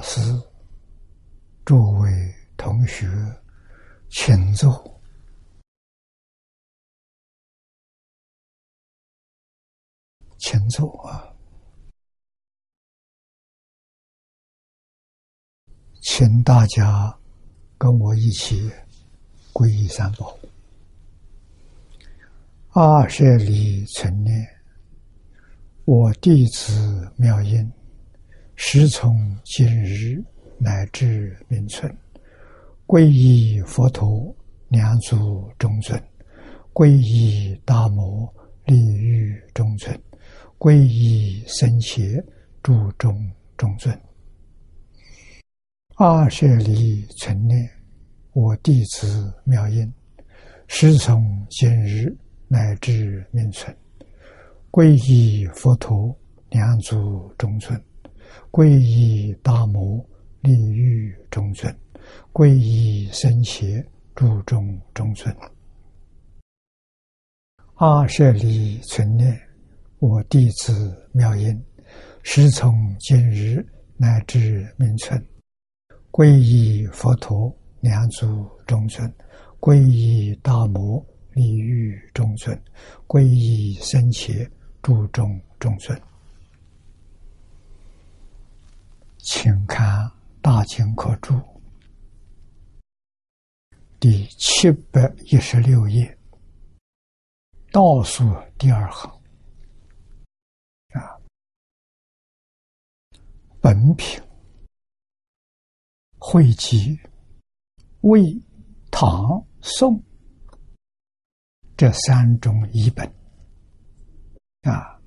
老师、诸位同学，请坐，请坐啊！请大家跟我一起皈依三宝。阿舍利存念，我弟子妙音。时从今日乃至明存，皈依佛陀，两足中尊；皈依大摩，利欲中尊；皈依僧伽，注中中尊。阿舍离存念，我弟子妙音，时从今日乃至明存，皈依佛陀，两足中尊。皈依大摩利欲中尊，皈依僧伽注中中尊。阿舍利存念，我弟子妙音，时从今日乃至明存，皈依佛陀两足中尊，皈依大摩利欲中尊，皈依僧伽注中中尊。请看《大经科注》第七百一十六页。倒数第二行。啊，本品。汇集魏、唐、宋这三种译本。啊，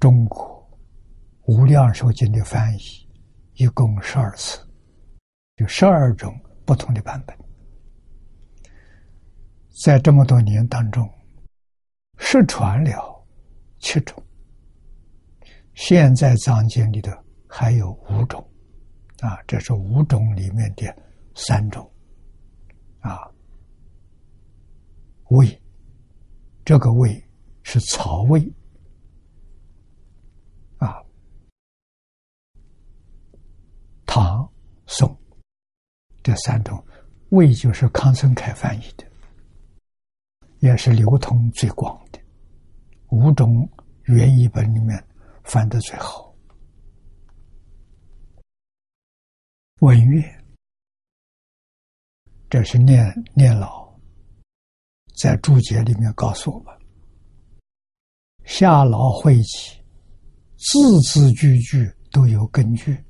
中国。无量寿经的翻译一共十二次，有十二种不同的版本。在这么多年当中，失传了七种，现在藏经里的还有五种，啊，这是五种里面的三种，啊，魏，这个魏是曹魏。唐、宋这三种，魏就是康生凯翻译的，也是流通最广的。五种原译本里面翻的最好。文月，这是念念老在注解里面告诉我们：夏老会集，字字句句都有根据。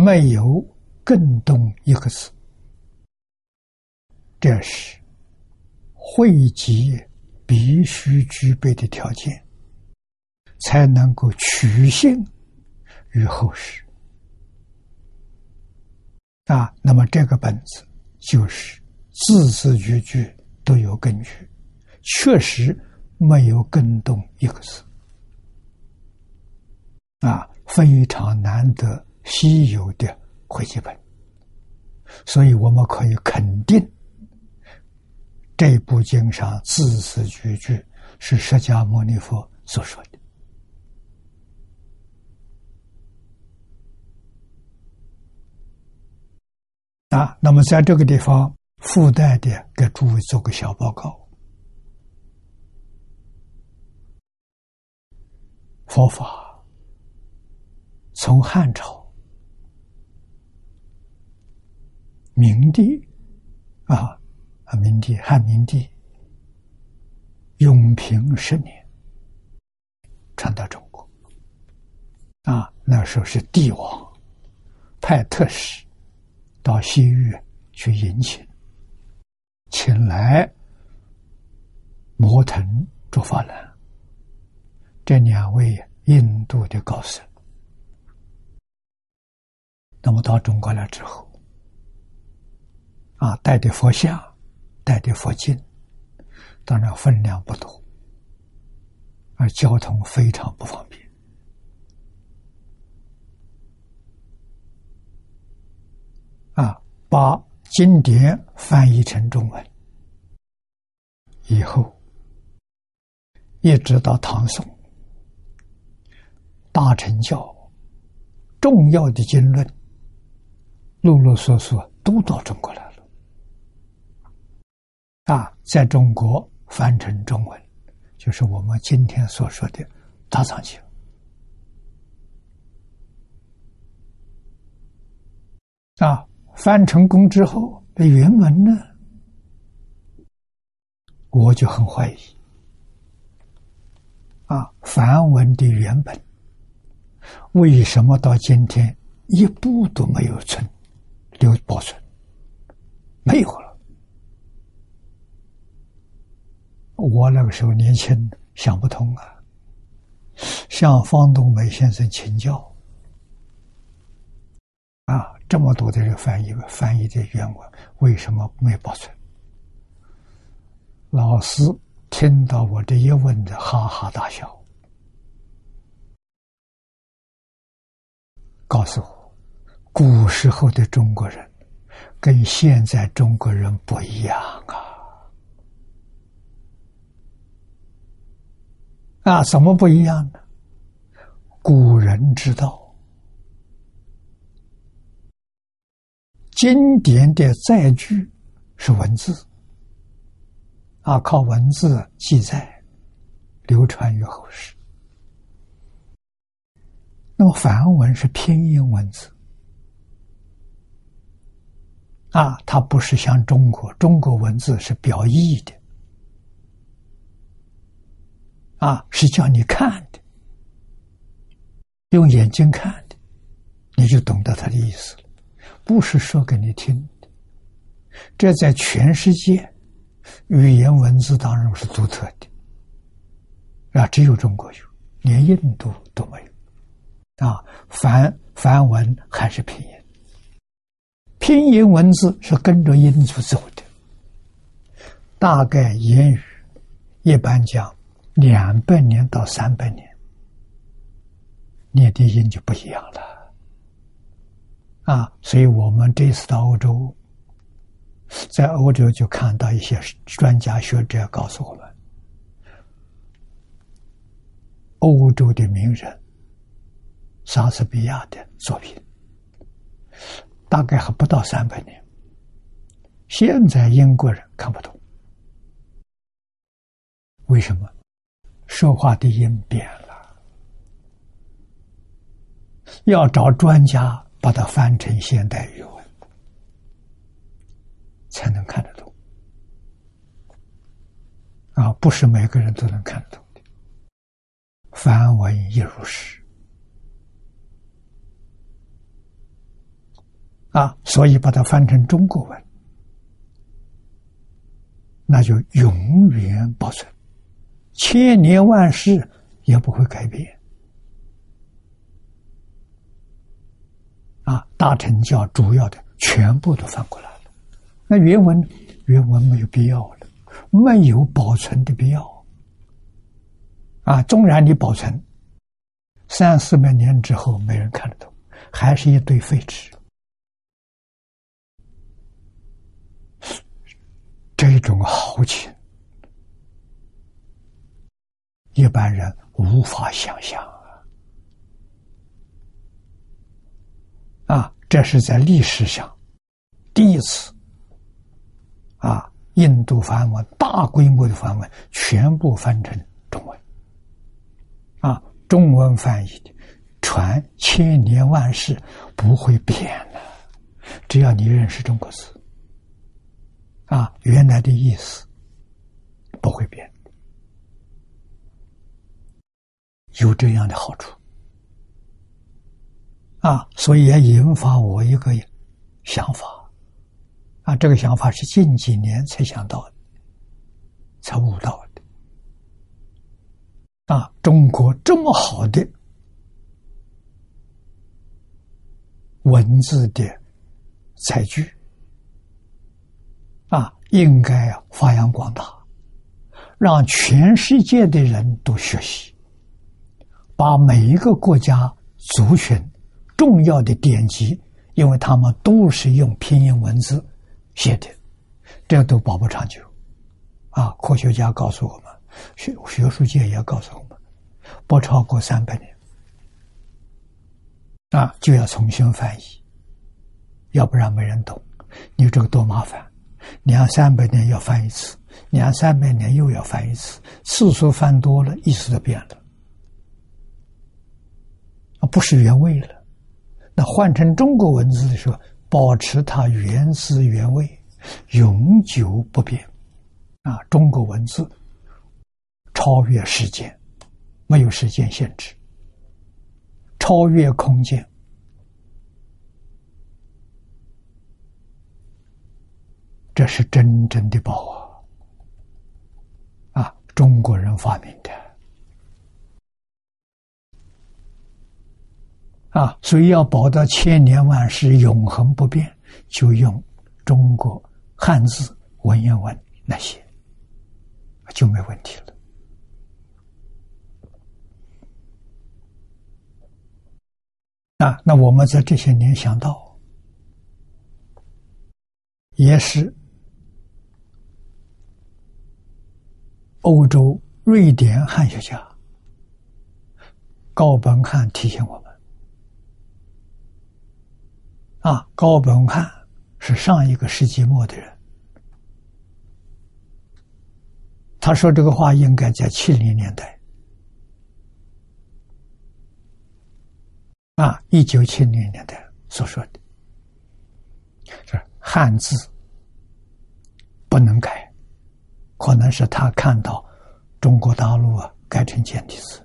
没有更动一个字，这是汇集必须具备的条件，才能够取信于后世啊。那么这个本子就是字字句句都有根据，确实没有更动一个字啊，非常难得。稀有的会集本，所以我们可以肯定，这部经上字字句句是释迦牟尼佛所说的啊。那么，在这个地方附带的给诸位做个小报告：佛法从汉朝。明帝啊啊，明帝汉明帝永平十年传到中国啊，那时候是帝王派特使到西域去迎请，请来摩腾、竺法兰这两位印度的高僧。那么到中国来之后。啊，带的佛像，带的佛经，当然分量不多，而交通非常不方便。啊，把经典翻译成中文以后，一直到唐宋，大乘教重要的经论，陆陆续续都到中国来。啊，在中国翻成中文，就是我们今天所说的《大藏经》。啊，翻成功之后的原文呢，我就很怀疑。啊，梵文的原本为什么到今天一部都没有存留保存？没有了。我那个时候年轻，想不通啊，向方东梅先生请教。啊，这么多的人翻译翻译的原文，为什么没保存？老师。听到我这一问的，哈哈大笑，告诉我，古时候的中国人跟现在中国人不一样啊！啊，什么不一样呢？古人之道，经典的载具是文字。啊，靠文字记载，流传于后世。那么梵文是拼音文字，啊，它不是像中国，中国文字是表意的，啊，是叫你看的，用眼睛看的，你就懂得它的意思了，不是说给你听的。这在全世界。语言文字当中是独特的，啊，只有中国有，连印度都没有，啊，梵梵文还是拼音，拼音文字是跟着音字走的，大概言语一般讲两百年到三百年，念的音就不一样了，啊，所以我们这次到欧洲。在欧洲就看到一些专家学者告诉我们，欧洲的名人，莎士比亚的作品，大概还不到三百年。现在英国人看不懂，为什么？说话的音变了，要找专家把它翻成现代语文。才能看得懂啊！不是每个人都能看得懂的。梵文亦如是啊，所以把它翻成中国文，那就永远保存，千年万世也不会改变啊！大乘教主要的全部都翻过来了。那原文原文没有必要了，没有保存的必要啊！纵然你保存三四百年之后，没人看得懂，还是一堆废纸。这种豪情，一般人无法想象啊！啊，这是在历史上第一次。啊，印度梵文大规模的梵文全部翻成中文，啊，中文翻译的传千年万世不会变的，只要你认识中国字，啊，原来的意思不会变，有这样的好处，啊，所以也引发我一个想法。啊，这个想法是近几年才想到的，才悟到的。啊，中国这么好的文字的采具，啊，应该发扬光大，让全世界的人都学习，把每一个国家族群重要的典籍，因为他们都是用拼音文字。写的，这都保不长久，啊！科学家告诉我们，学学术界也告诉我们，不超过三百年。啊，就要重新翻译，要不然没人懂。你这个多麻烦，两三百年要翻一次，两三百年又要翻一次，次数翻多了，意思就变了，不是原味了。那换成中国文字的时候，保持它原汁原味，永久不变。啊，中国文字超越时间，没有时间限制，超越空间。这是真正的宝啊！啊，中国人发明的啊，所以要保到千年万世永恒不变，就用中国汉字文言文那些，就没问题了。啊，那我们在这些年想到，也是。欧洲瑞典汉学家高本汉提醒我们：啊，高本汉是上一个世纪末的人。他说这个话应该在七零年代，啊，一九七零年代所说的，是汉字不能改。可能是他看到中国大陆啊改成简体字，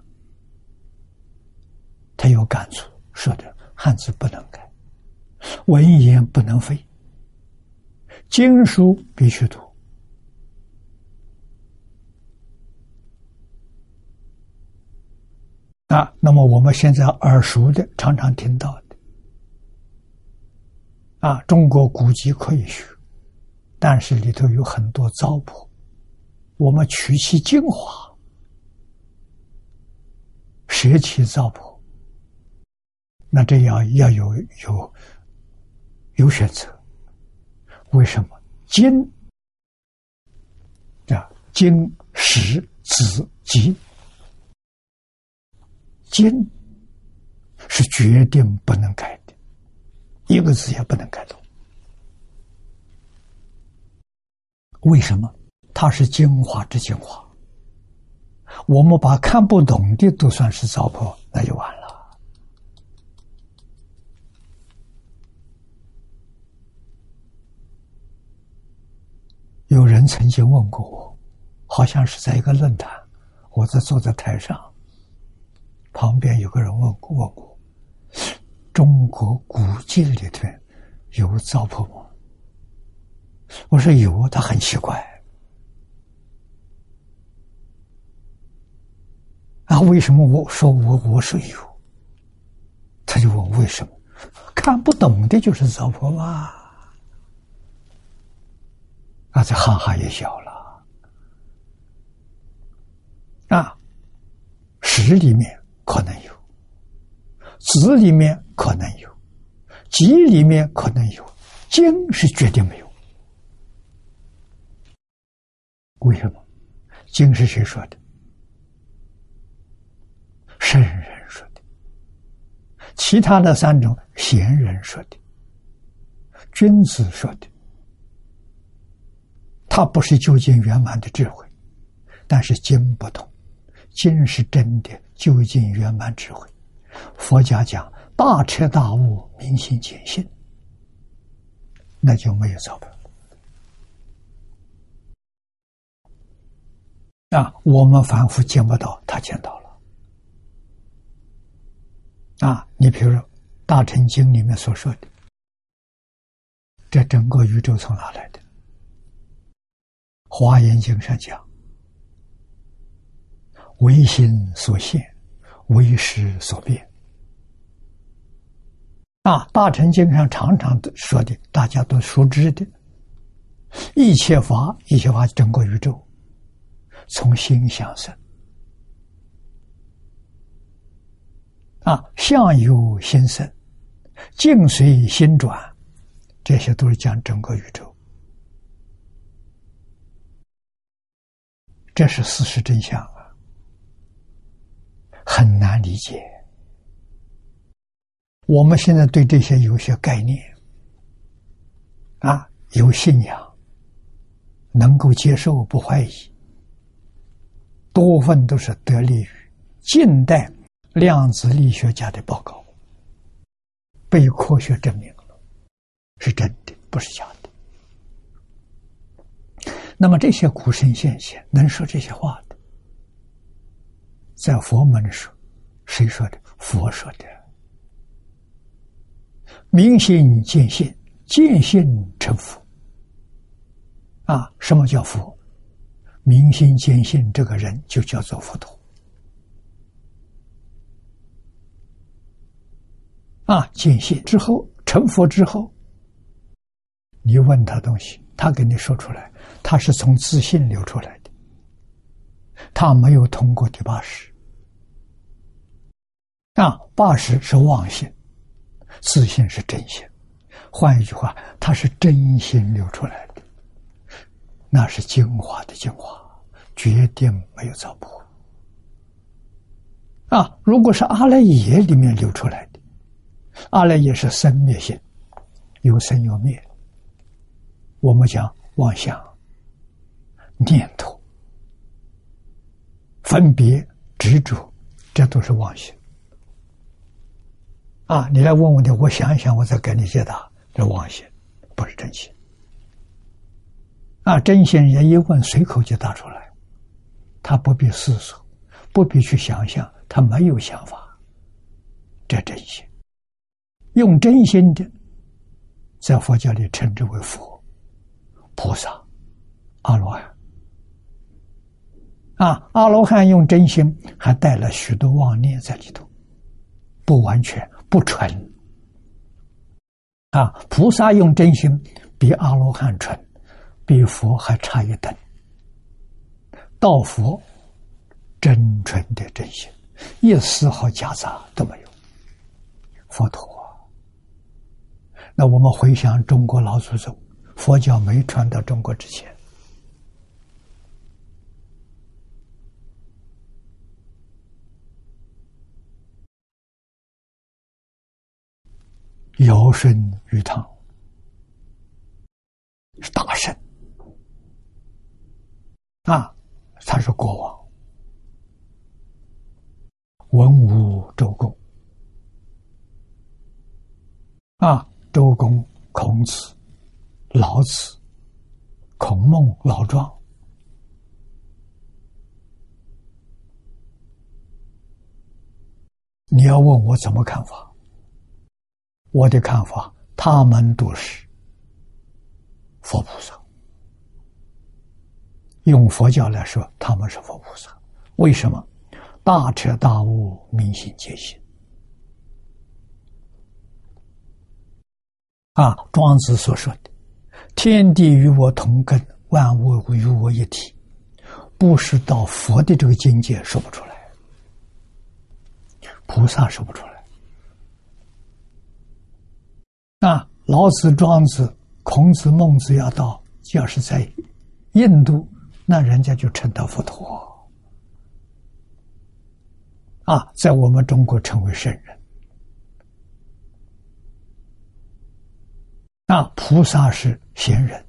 他有感触，说的汉字不能改，文言不能废，经书必须读啊。那么我们现在耳熟的、常常听到的啊，中国古籍可以学，但是里头有很多糟粕。我们取其精华，舍其糟粕，那这要要有有有选择。为什么金啊经史子集经是决定不能改的，一个字也不能改动。为什么？它是精华之精华，我们把看不懂的都算是糟粕，那就完了。有曾经问过我，好像是在一个论坛，我在坐在台上，旁边有个人问问我：中国古籍里头有糟粕吗？我说有，他很奇怪。啊为什么我说我我说有？他就问为什么？看不懂的就是糟粕嘛。啊，这哈哈也笑了。啊，史里面可能有，子里面可能有，集里面可能有，经是绝对没有。为什么？经是谁说的？圣人说的，其他的三种贤人说的，君子说的，他不是究竟圆满的智慧，但是经不同，经是真的究竟圆满智慧。佛家讲大彻大悟、明心见性，那就没有糟粕。啊，我们反复见不到，他见到了。啊，你比如说《大乘经》里面所说的，这整个宇宙从哪来的？《华严经》上讲，唯心所现，唯识所变。啊，《大乘经》上常常说的，大家都熟知的，一切法，一切法，整个宇宙从心想生。啊，相由心生，境随心转，这些都是讲整个宇宙，这是事实真相啊，很难理解我们现在对这些有些概念，啊，有信仰，能够接受，不怀疑，多份都是得力于近代量子力学家的报告，被科学证明了是真的，不是假的。那么这些古圣先贤能说这些话的，在佛门说，谁说的？佛说的。明心见性，见性成佛。啊，什么叫佛？明心见性，这个人就叫做佛陀。啊，见性之后成佛之后，你问他东西，他给你说出来。他是从自信流出来的，他没有通过第八识啊，八识是妄心，自信是真心。换一句话，他是真心流出来的，那是精华的精华，绝对没有糟粕啊。如果是阿赖耶里面流出来的，阿赖耶是生灭性，有生有灭。我们讲妄想。念头、分别、执着，这都是妄心。啊，你来问问题，我想一想，我再给你解答。这妄心，不是真心。啊，真心人一问，随口就答出来，他不必思索，不必去想象，他没有想法。这真心，用真心的，在佛教里称之为佛、菩萨、阿罗汉。啊，阿罗汉用真心，还带了许多妄念在里头，不完全不纯。啊，菩萨用真心比阿罗汉纯，比佛还差一等。道佛真纯的真心，一丝毫夹杂都没有。佛陀，那我们回想中国老祖宗，佛教没传到中国之前。尧舜禹汤是大圣啊，他是国王。文武周公啊，周公、孔子、老子、孔孟、老庄，你要问我怎么看法？我的看法，他们都是佛菩萨。用佛教来说，他们是佛菩萨。为什么？大彻大悟，明心见性。啊，庄子所说的“天地与我同根，万物与我一体”，不是到佛的这个境界说不出来，菩萨说不出来。那老子、庄子、孔子、孟子要到，要是在印度，那人家就称他佛陀啊，在我们中国称为圣人。那菩萨是贤人，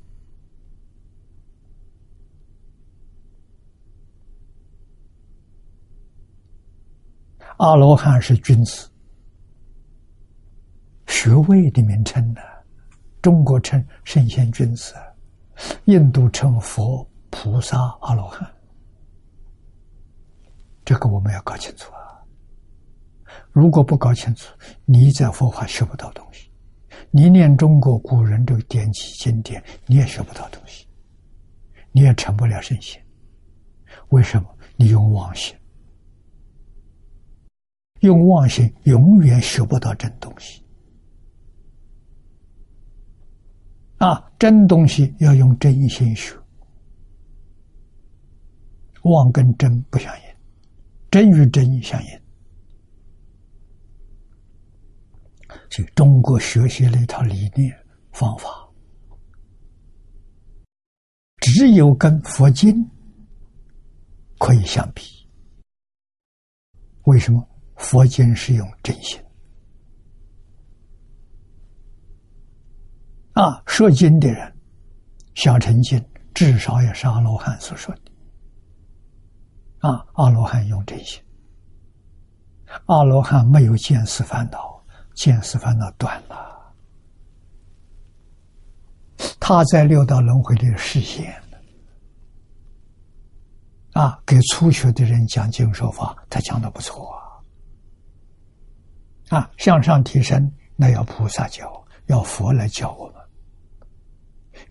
阿罗汉是君子。学位的名称呢？中国称圣贤君子，印度称佛菩萨阿罗汉。这个我们要搞清楚啊！如果不搞清楚，你在佛法学不到东西，你念中国古人这个典籍经典，你也学不到东西，你也成不了圣贤。为什么？你用妄心，用妄心永远学不到真东西。啊，真东西要用真心学，妄跟真不相应，真与真相应。所以中国学习了一套理念方法，只有跟佛经可以相比。为什么？佛经是用真心，啊，说经的人，小乘经至少也是阿罗汉所说的。啊，阿罗汉用这些，阿罗汉没有见识烦恼，见识烦恼断了，他在六道轮回里实现啊，给初学的人讲经说法，他讲的不错啊。啊，向上提升，那要菩萨教，要佛来教我。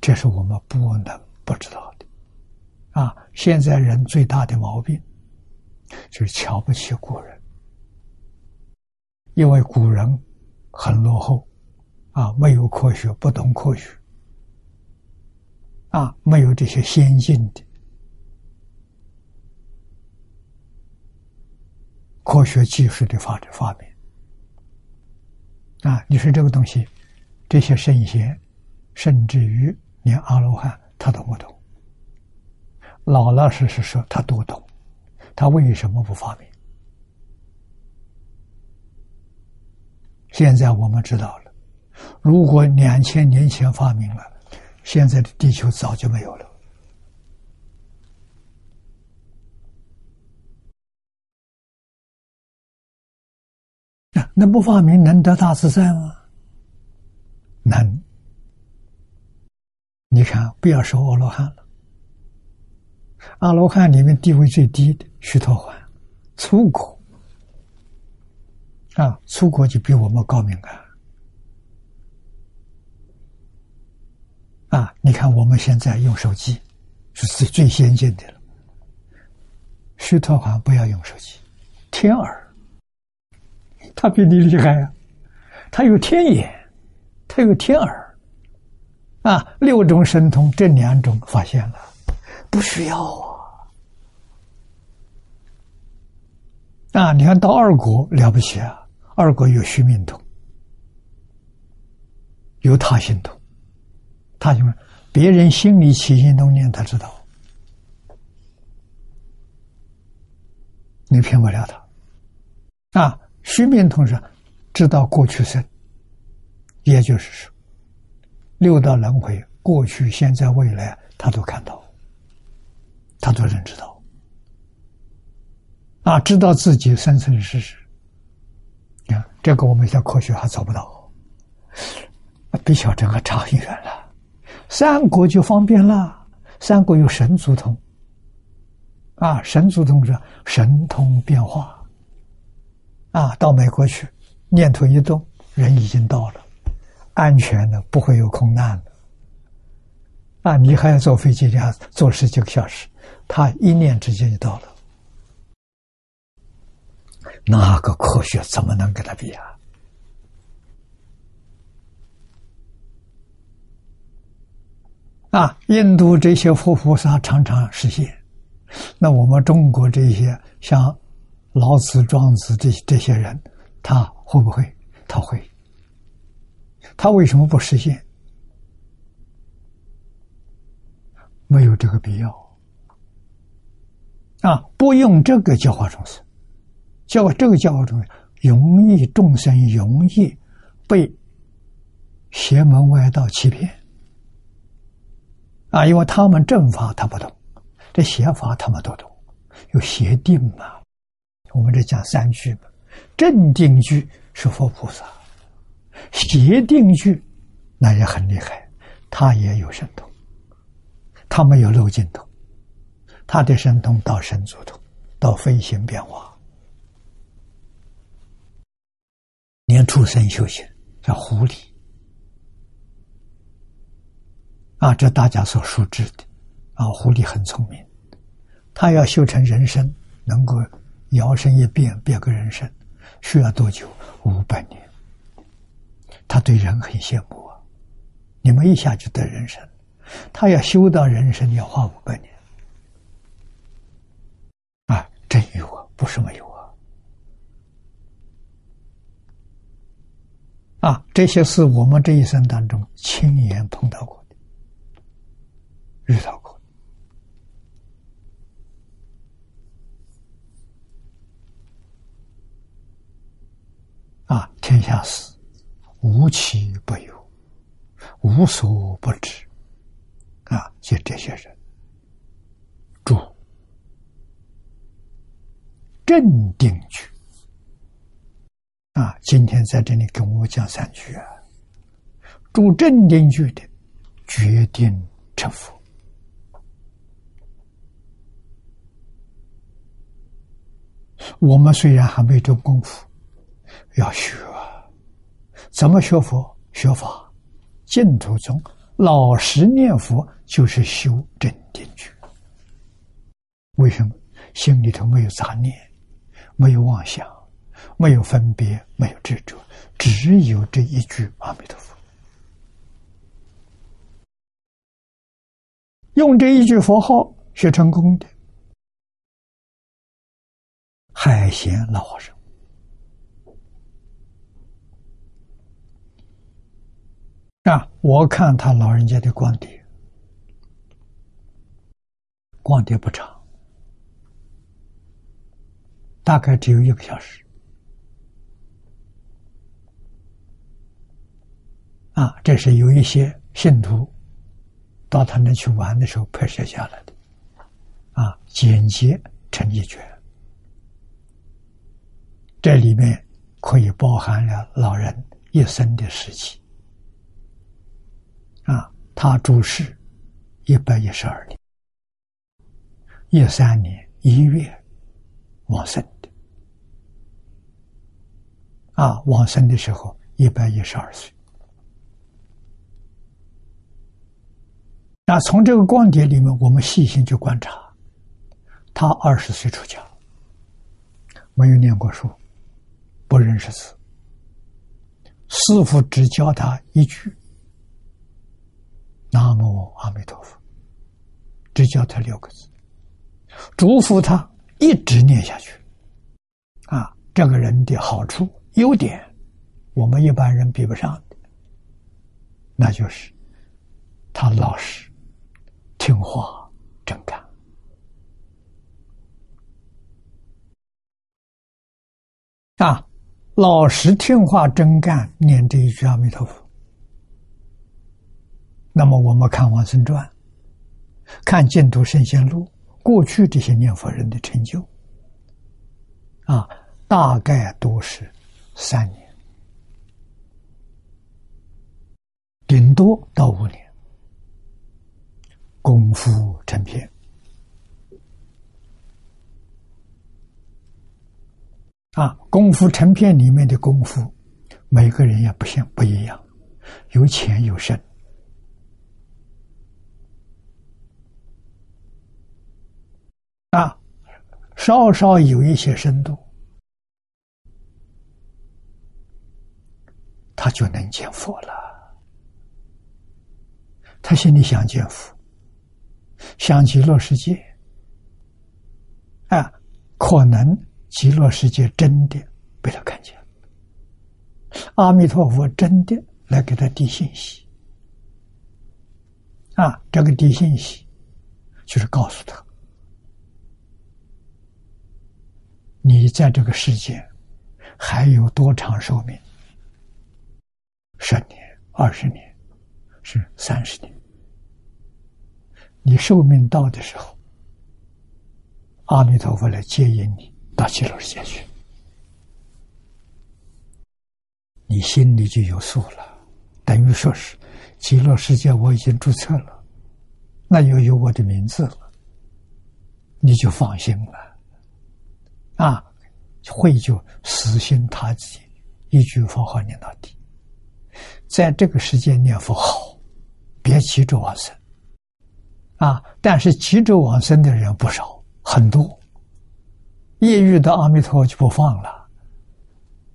这是我们不能不知道的，啊！现在人最大的毛病就是瞧不起古人，因为古人很落后，啊，没有科学，不懂科学，啊，没有这些先进的科学技术的发展发明，啊，你说这个东西，这些圣贤，甚至于。连阿罗汉他都不懂，老老实实说他都懂，他为什么不发明？现在我们知道了，如果两千年前发明了，现在的地球早就没有了。那那不发明能得大自在吗？能。你看，不要说阿罗汉了，阿罗汉里面地位最低的须陀洹，出国啊，出国就比我们高明啊！啊，你看我们现在用手机是最最先进的了，须陀洹不要用手机，天耳，他比你厉害啊，他有天眼，他有天耳。啊，六种神通，这两种发现了，不需要啊！啊，你看到二国了不起啊，二国有虚命通，有他心通，他什么？别人心里起心动念，他知道，你骗不了他。啊，虚命通是知道过去生，也就是说。六道轮回，过去、现在、未来，他都看到，他都认知到，啊，知道自己生生世世。你看，这个我们在科学还找不到，比小这个差很远了。三国就方便了，三国有神足通，啊，神足通是神通变化，啊，到美国去，念头一动，人已经到了。安全的，不会有空难的。啊，你还要坐飞机，要坐十几个小时，他一念之间就到了。那个科学怎么能跟他比啊？啊，印度这些活菩萨常常实现，那我们中国这些像老子、庄子这这些人，他会不会？他会。他为什么不实现？没有这个必要啊！不用这个教化众生，教这个教化众生，容易众生容易被邪门歪道欺骗啊！因为他们正法他不懂，这邪法他们都懂，有邪定嘛。我们这讲三句嘛，正定句是佛菩萨。邪定句，那也很厉害，他也有神通，他没有漏尽通，他的神通到神足通，到飞行变化，连畜生修行叫狐狸啊，这大家所熟知的啊，狐狸很聪明，他要修成人身，能够摇身一变变个人身，需要多久？五百年。他对人很羡慕啊！你们一下就得人生，他要修到人生要花五百年啊！真有啊，不是没有啊！啊，这些是我们这一生当中亲眼碰到过的，遇到过的啊！天下事。无奇不有，无所不知，啊，就这些人，住镇定局，啊，今天在这里跟我讲三句啊，住镇定局的，决定成佛。我们虽然还没这功夫，要学，怎么学佛？学法，净土中老实念佛就是修正定句。为什么？心里头没有杂念，没有妄想，没有分别，没有执着，只有这一句阿弥陀佛。用这一句佛号学成功的。海贤老和尚啊，我看他老人家的光碟，光碟不长，大概只有一个小时。啊，这是有一些信徒到他那去玩的时候拍摄下来的，啊，简洁成一卷。这里面可以包含了老人一生的事情，他主事一百一十二年，一三年一月往生的啊，往生的时候一百一十二岁。那从这个光碟里面，我们细心去观察，他二十岁出家，没有念过书。不认识字，师傅只教他一句“南无阿弥陀佛”，只教他六个字，嘱咐他一直念下去。啊，这个人的好处、优点，我们一般人比不上的，那就是他老实、听话、真干。啊。老实听话真干，念这一句阿弥陀佛。那么我们看《王孙传》，看《净土圣贤录》，过去这些念佛人的成就，啊，大概都是三年，顶多到五年，功夫成片。啊，功夫成片里面的功夫，每个人也不像不一样，有浅有深。啊，稍稍有一些深度，他就能见佛了。他心里想见佛，想极乐世界，啊，可能。极乐世界真的被他看见，阿弥陀佛真的来给他递信息，啊，这个递信息就是告诉他，你在这个世界还有多长寿命？十年、二十年，是三十年。你寿命到的时候，阿弥陀佛来接引你。到极乐世界去，你心里就有数了。等于说是极乐世界我已经注册了，那又有我的名字了，你就放心了。啊，会就死心塌地，一句佛号念到底，在这个时间念佛好，别急着往生。啊，但是急着往生的人不少，很多。一遇到阿弥陀佛就不放了，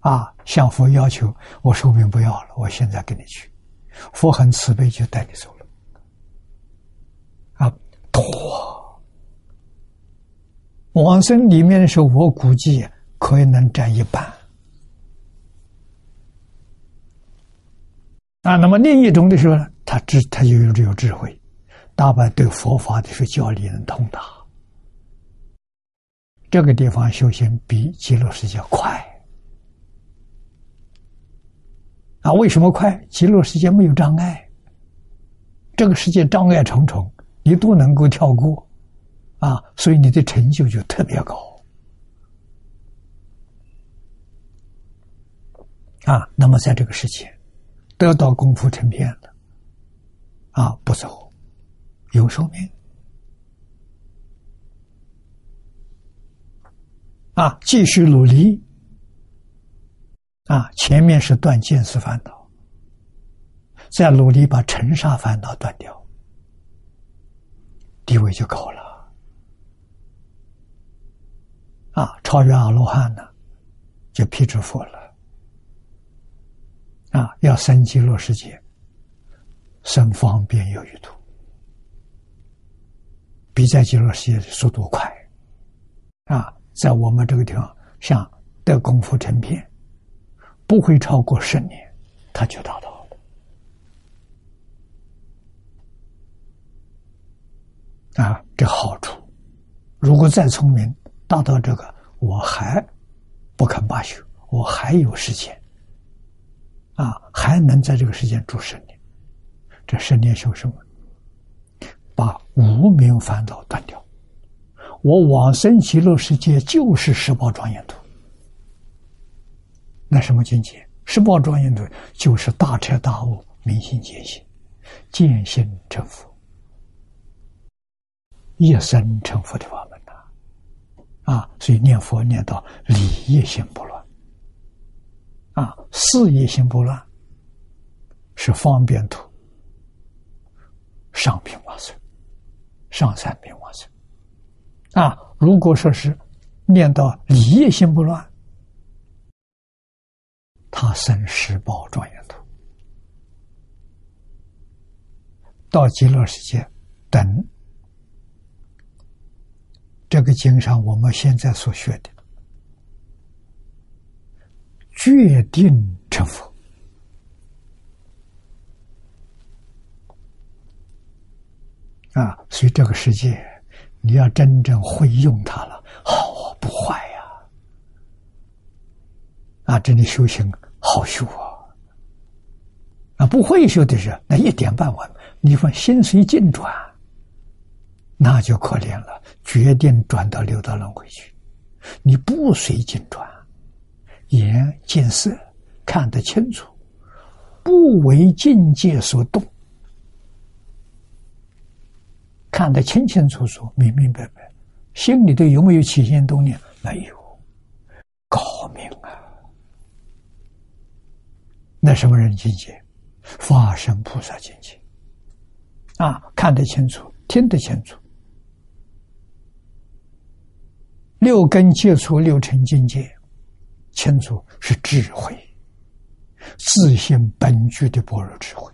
啊，向佛要求我寿命不要了，我现在跟你去，佛很慈悲就带你走了，啊，多往生里面的时候，我估计可以能占一半，啊，那么另一种的时候呢，他智他就有有智慧，大半对佛法的时候教理能通达。这个地方修行比极乐世界快啊？为什么快？极乐世界没有障碍这个世界障碍重重，你都能够跳过，啊，所以你的成就就特别高。啊，那么在这个世界得到功夫成片了，啊，不走，有寿命。啊，继续努力。啊，前面是断见思烦恼，再努力把尘沙烦恼断掉，地位就高了。啊，超越阿罗汉呢，就辟支佛了。啊，要生极乐世界，生方便有余土，比在极乐世界的速度快。啊。在我们这个地方，像得功夫成片，不会超过十年，他就达到了。啊，这好处。如果再聪明，达到这个，我还不肯罢休，我还有时间，啊，还能在这个时间住十年。这十年修什么？把无名烦恼断掉。我往生极乐世界就是十宝庄严土，那什么境界？十宝庄严土就是大彻大悟、明心见性、见性成佛、一生成佛的法门！啊，所以念佛念到理业心不乱，啊，事业心不乱，是方便图，上品往生，上三品往生。啊，如果说是念到理业心不乱，他生十宝庄严图，到极乐世界等这个经上我们现在所学的，决定成佛啊！所以这个世界。你要真正会用它了，好啊，不坏呀！啊，真的修行好修啊！啊，不会修的是那一点半完，你说心随境转，那就可怜了，决定转到六道轮回去。你不随境转，眼见色看得清楚，不为境界所动。看得清清楚楚、明明白白，心里头有没有起心动念？没有，高明啊！那什么人境界？法身菩萨境界啊！看得清楚，听得清楚，六根接触六尘境界，清楚是智慧，自信本具的般若智慧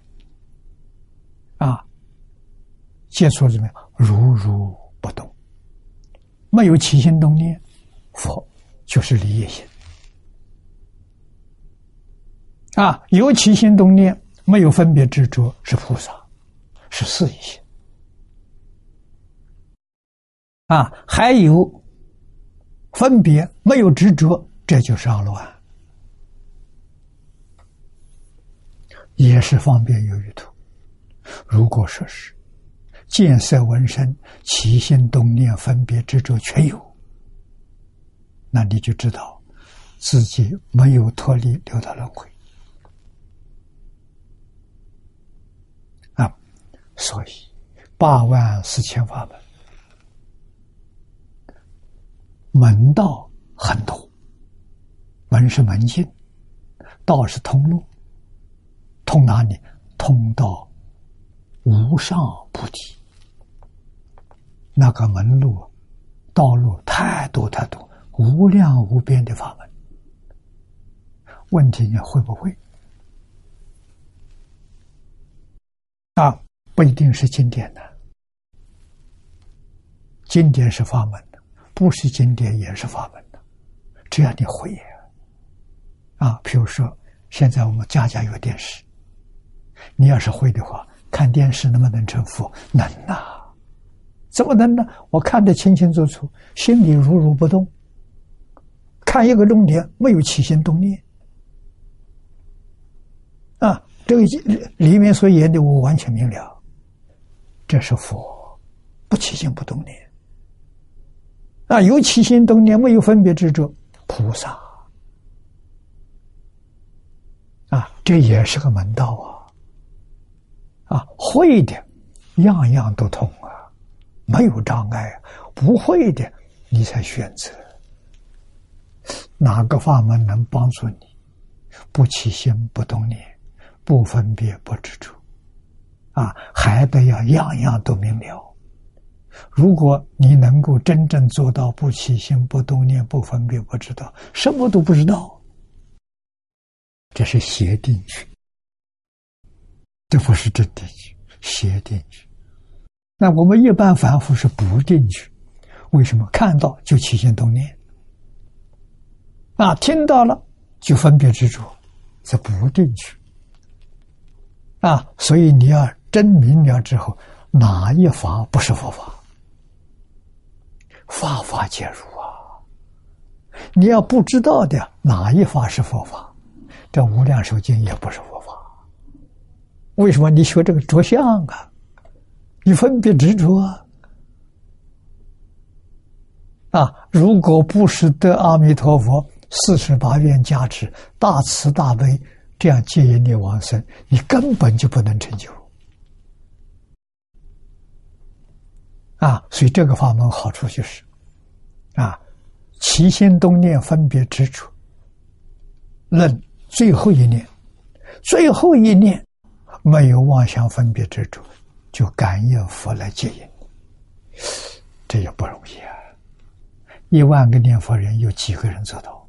啊！接触怎么样？如如不动，没有起心动念，佛就是离业心啊；有起心动念，没有分别执着，是菩萨，是四意心啊；还有分别，没有执着，这就是阿罗汉，也是方便有余土。如果说是。见色闻声，起心动念、分别执着全有，那你就知道自己没有脱离六道轮回啊！所以八万四千法门，门道很多，门是门径，道是通路，通哪里？通到无上菩提。那个门路、道路太多太多，无量无边的法门。问题你会不会？啊，不一定是经典的，经典是法门，不是经典也是法门的，只要你会。啊，比如说，现在我们家家有电视，你要是会的话，看电视能不能成佛？能呐。怎么能呢？我看得清清楚楚，心里如如不动。看一个重点，没有起心动念。啊，这个里面所言的，我完全明了。这是佛，不起心不动念。啊，有起心动念，没有分别执着，菩萨。啊，这也是个门道啊！啊，会的，样样都通啊，没有障碍；不会的，你才选择哪个法门能帮助你，不起心不动念，不分别不执着，啊，还得要样样都明了。如果你能够真正做到不起心不动念，不分别不知道，什么都不知道。这是邪定区，这不是真定区，邪定区。那我们一般凡夫是不定区，为什么看到就起心动念？啊，听到了就分别执着，是不定区。啊，所以你要真明了之后，哪一法不是佛法？法法皆如啊！你要不知道的，哪一法是佛法？这无量寿经也不是佛法，为什么你学这个着相啊？你分别执着啊？啊！如果不是得阿弥陀佛四十八愿加持、大慈大悲这样接引你往生，你根本就不能成就。啊！所以这个法门好处就是，啊，起心动念分别执着，论。最后一念，最后一念没有妄想分别之处，就感应佛来接引，这也不容易啊！一万个念佛人，有几个人做到？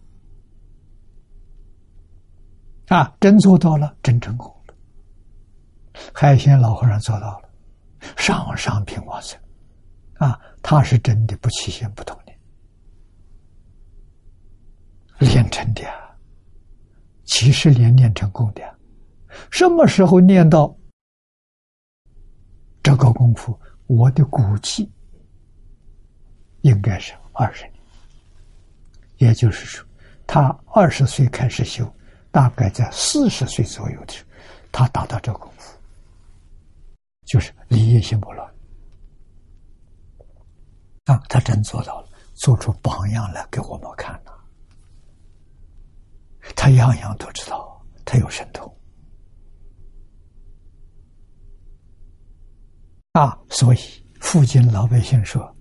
啊，真做到了，真成功了。海鲜老和尚做到了，上上品往生，啊，他是真的不起心不动念，练成的。几十年练成功的，什么时候练到这个功夫？我的估计应该是二十年，也就是说，他二十岁开始修，大概在四十岁左右的时候，他达到这功夫，就是离业心不乱啊，他真做到了，做出榜样来给我们看了。他样样都知道，他有神通啊！所以附近老百姓说：“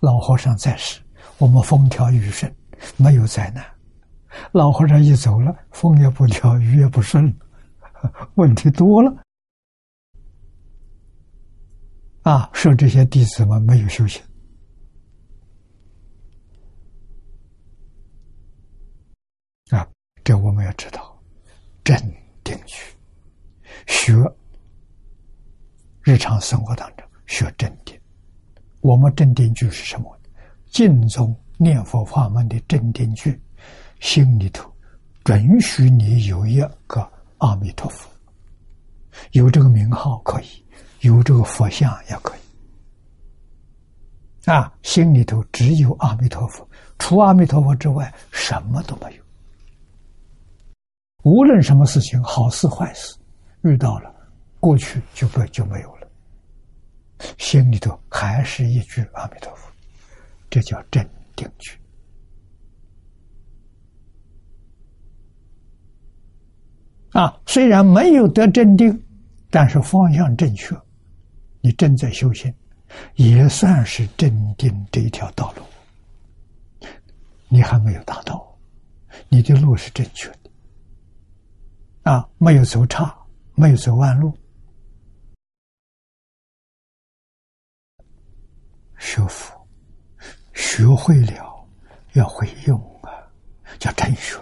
老和尚在世，我们风调雨顺，没有灾难；老和尚一走了，风也不调，雨也不顺，问题多了。”啊，说这些弟子们没有修行啊。这我们要知道，镇定去学日常生活当中学镇定。我们镇定句是什么？敬宗念佛法门的镇定句，心里头准许你有一个阿弥陀佛，有这个名号可以，有这个佛像也可以。啊，心里头只有阿弥陀佛，除阿弥陀佛之外，什么都没有。无论什么事情，好事坏事，遇到了，过去就不就没有了。心里头还是一句阿弥陀佛，这叫镇定句。啊，虽然没有得镇定，但是方向正确，你正在修行，也算是镇定这一条道路。你还没有达到，你的路是正确的。啊，没有走岔，没有走弯路，学佛学会了要会用啊，叫真学；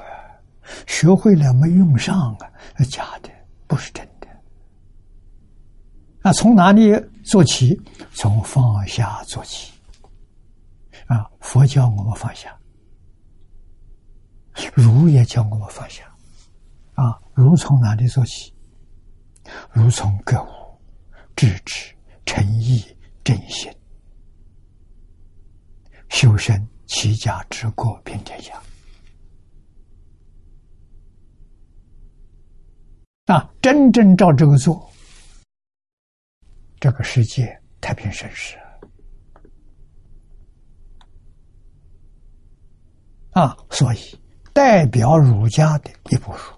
学会了没用上啊，那假的，不是真的。那从哪里做起？从放下做起。啊，佛教我们放下，儒也教我们放下。啊，如从哪里做起？如从格物、致知、诚意、正心、修身、齐家、治国、平天下。啊，真正照这个做，这个世界太平盛世啊，所以代表儒家的一部书，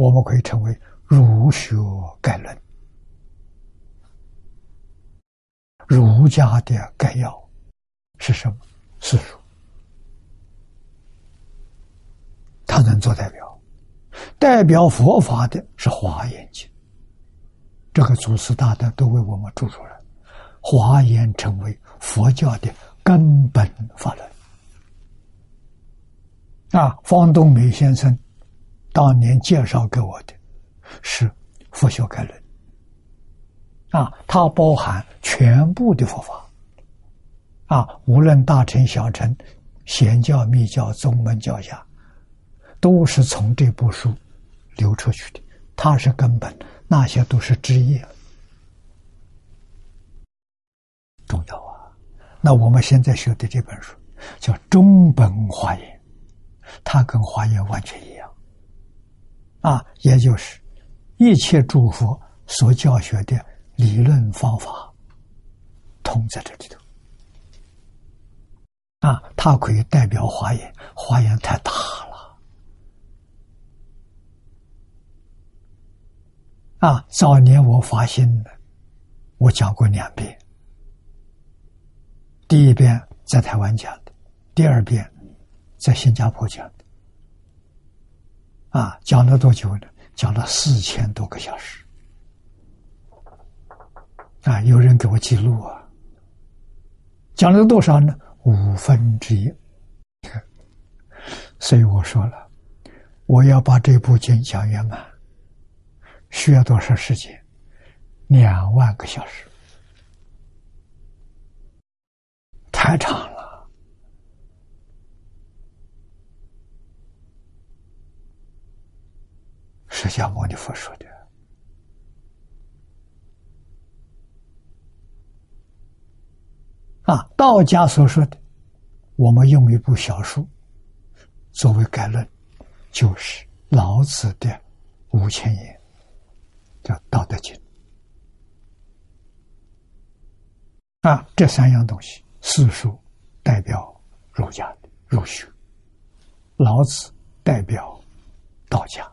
我们可以称为《儒学概论》，儒家的概要是什么？四书，他能做代表，代表佛法的是《华严经》，这个祖师大德都为我们注出了，《华严》成为佛教的根本法论。啊，方东美先生当年介绍给我的是《佛学概论》，啊，它包含全部的佛法，啊，无论大乘小乘、显教密教、宗门教下，都是从这部书流出去的，它是根本，那些都是枝叶，重要啊。那我们现在学的这本书叫《中本华严》。它跟华严完全一样，啊，也就是一切诸佛所教学的理论方法，通在这里头。啊，它可以代表华严，华严太大了。啊，早年我发现的，我讲过两遍，第一遍在台湾讲的，第二遍。在新加坡讲的，啊，讲了多久呢？讲了四千多个小时，啊，有人给我记录啊，讲了多少呢？五分之一。所以我说了，我要把这部经讲圆满，需要多少时间？两万个小时，太长了。释迦牟尼佛说的啊，道家所说的，我们用一部小书作为概论，就是老子的五千言，叫《道德经》啊。这三样东西，四书代表儒家的儒学，老子代表道家。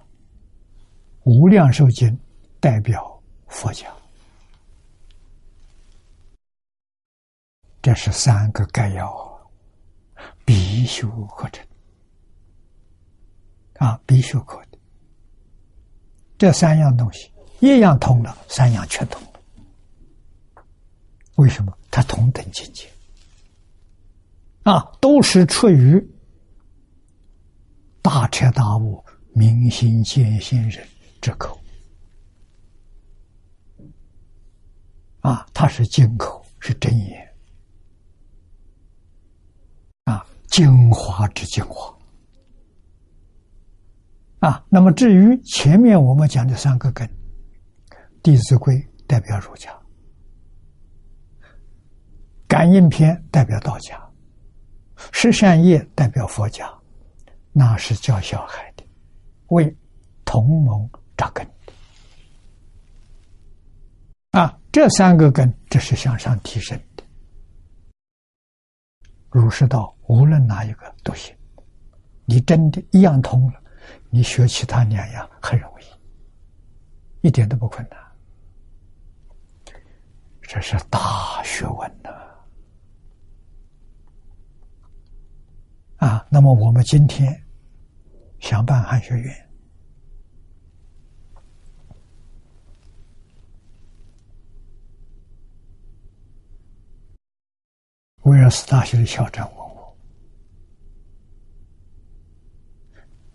无量寿经代表佛教，这是三个概要，必修课程啊，必修课的这三样东西，一样通了，三样全通了。为什么？它同等境界啊，都是出于大彻大悟、明心见性人。这口啊，它是金口，是真言啊，精华之精华啊。那么至于前面我们讲的三个根，《弟子规》代表儒家，《感应篇》代表道家，《十善业》代表佛家，那是教小孩的，为同盟。扎根啊，这三个根，这是向上提升的。儒释道，无论哪一个都行。你真的一样通了，你学其他两样很容易，一点都不困难。这是大学问呐！啊，那么我们今天想办汉学院。威尔斯大学的校长问我：“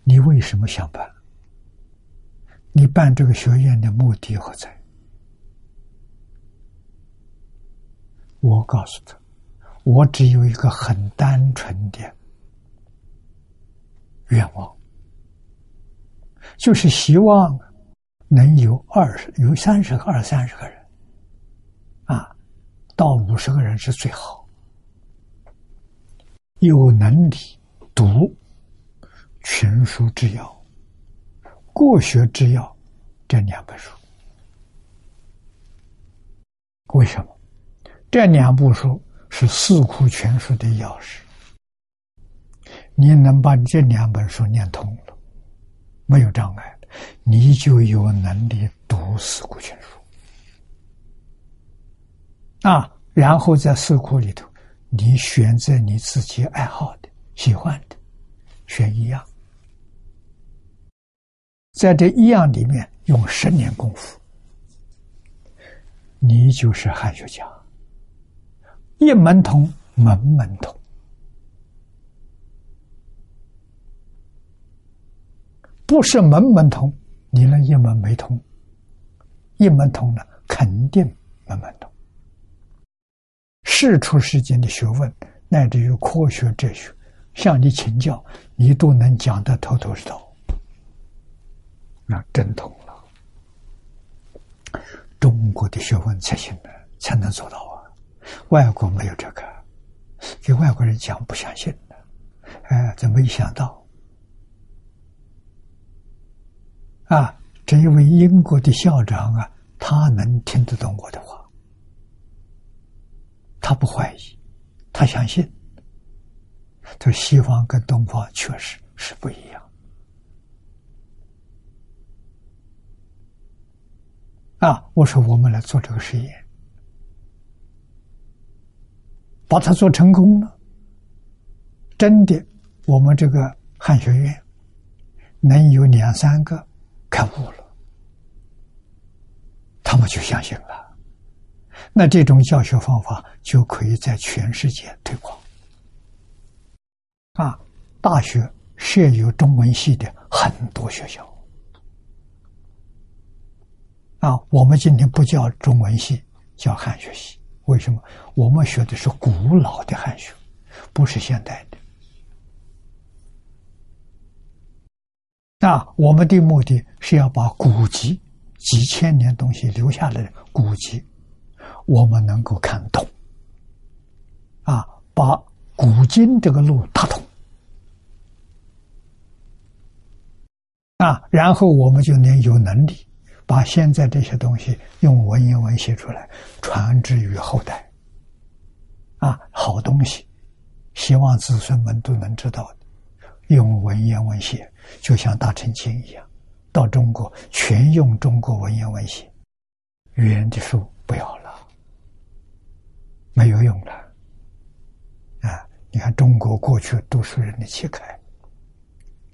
你为什么想办？你办这个学院的目的何在？”我告诉他：“我只有一个很单纯的愿望，就是希望能有二十、有三十个、二三十个人，啊，到五十个人是最好。”有能力读群书之要、国学之要这两本书为什么？这两部书是四库全书的钥匙。你能把这两本书念通了，没有障碍，你就有能力读四库全书。啊，然后在四库里头，你选择你自己爱好的、喜欢的，选一样，在这一样里面用十年功夫，你就是汉学家。一门通，门门通。不是门门通，你那一门没通，一门通了，肯定门门通。世出世间的学问，乃至于科学哲学，向你请教，你都能讲得头头是道，那真通了。中国的学问才行的，才能做到啊！外国没有这个，给外国人讲不相信的，哎，真没想到。啊，这一位英国的校长啊，他能听得懂我的话，他不怀疑，他相信。这西方跟东方确实是不一样。啊，我说我们来做这个实验，把它做成功了，真的，我们这个汉学院能有两三个。开悟了，他们就相信了。那这种教学方法就可以在全世界推广。啊，大学设有中文系的很多学校。啊，我们今天不叫中文系，叫汉学系。为什么？我们学的是古老的汉学，不是现代的。那我们的目的是要把古籍几千年东西留下来的古籍，我们能够看懂，啊，把古今这个路打通，啊，然后我们就能有能力把现在这些东西用文言文写出来，传之于后代，啊，好东西，希望子孙们都能知道。用文言文写，就像大乘经一样，到中国全用中国文言文写，语言的书不要了，没有用了。啊，你看中国过去读书人的气概，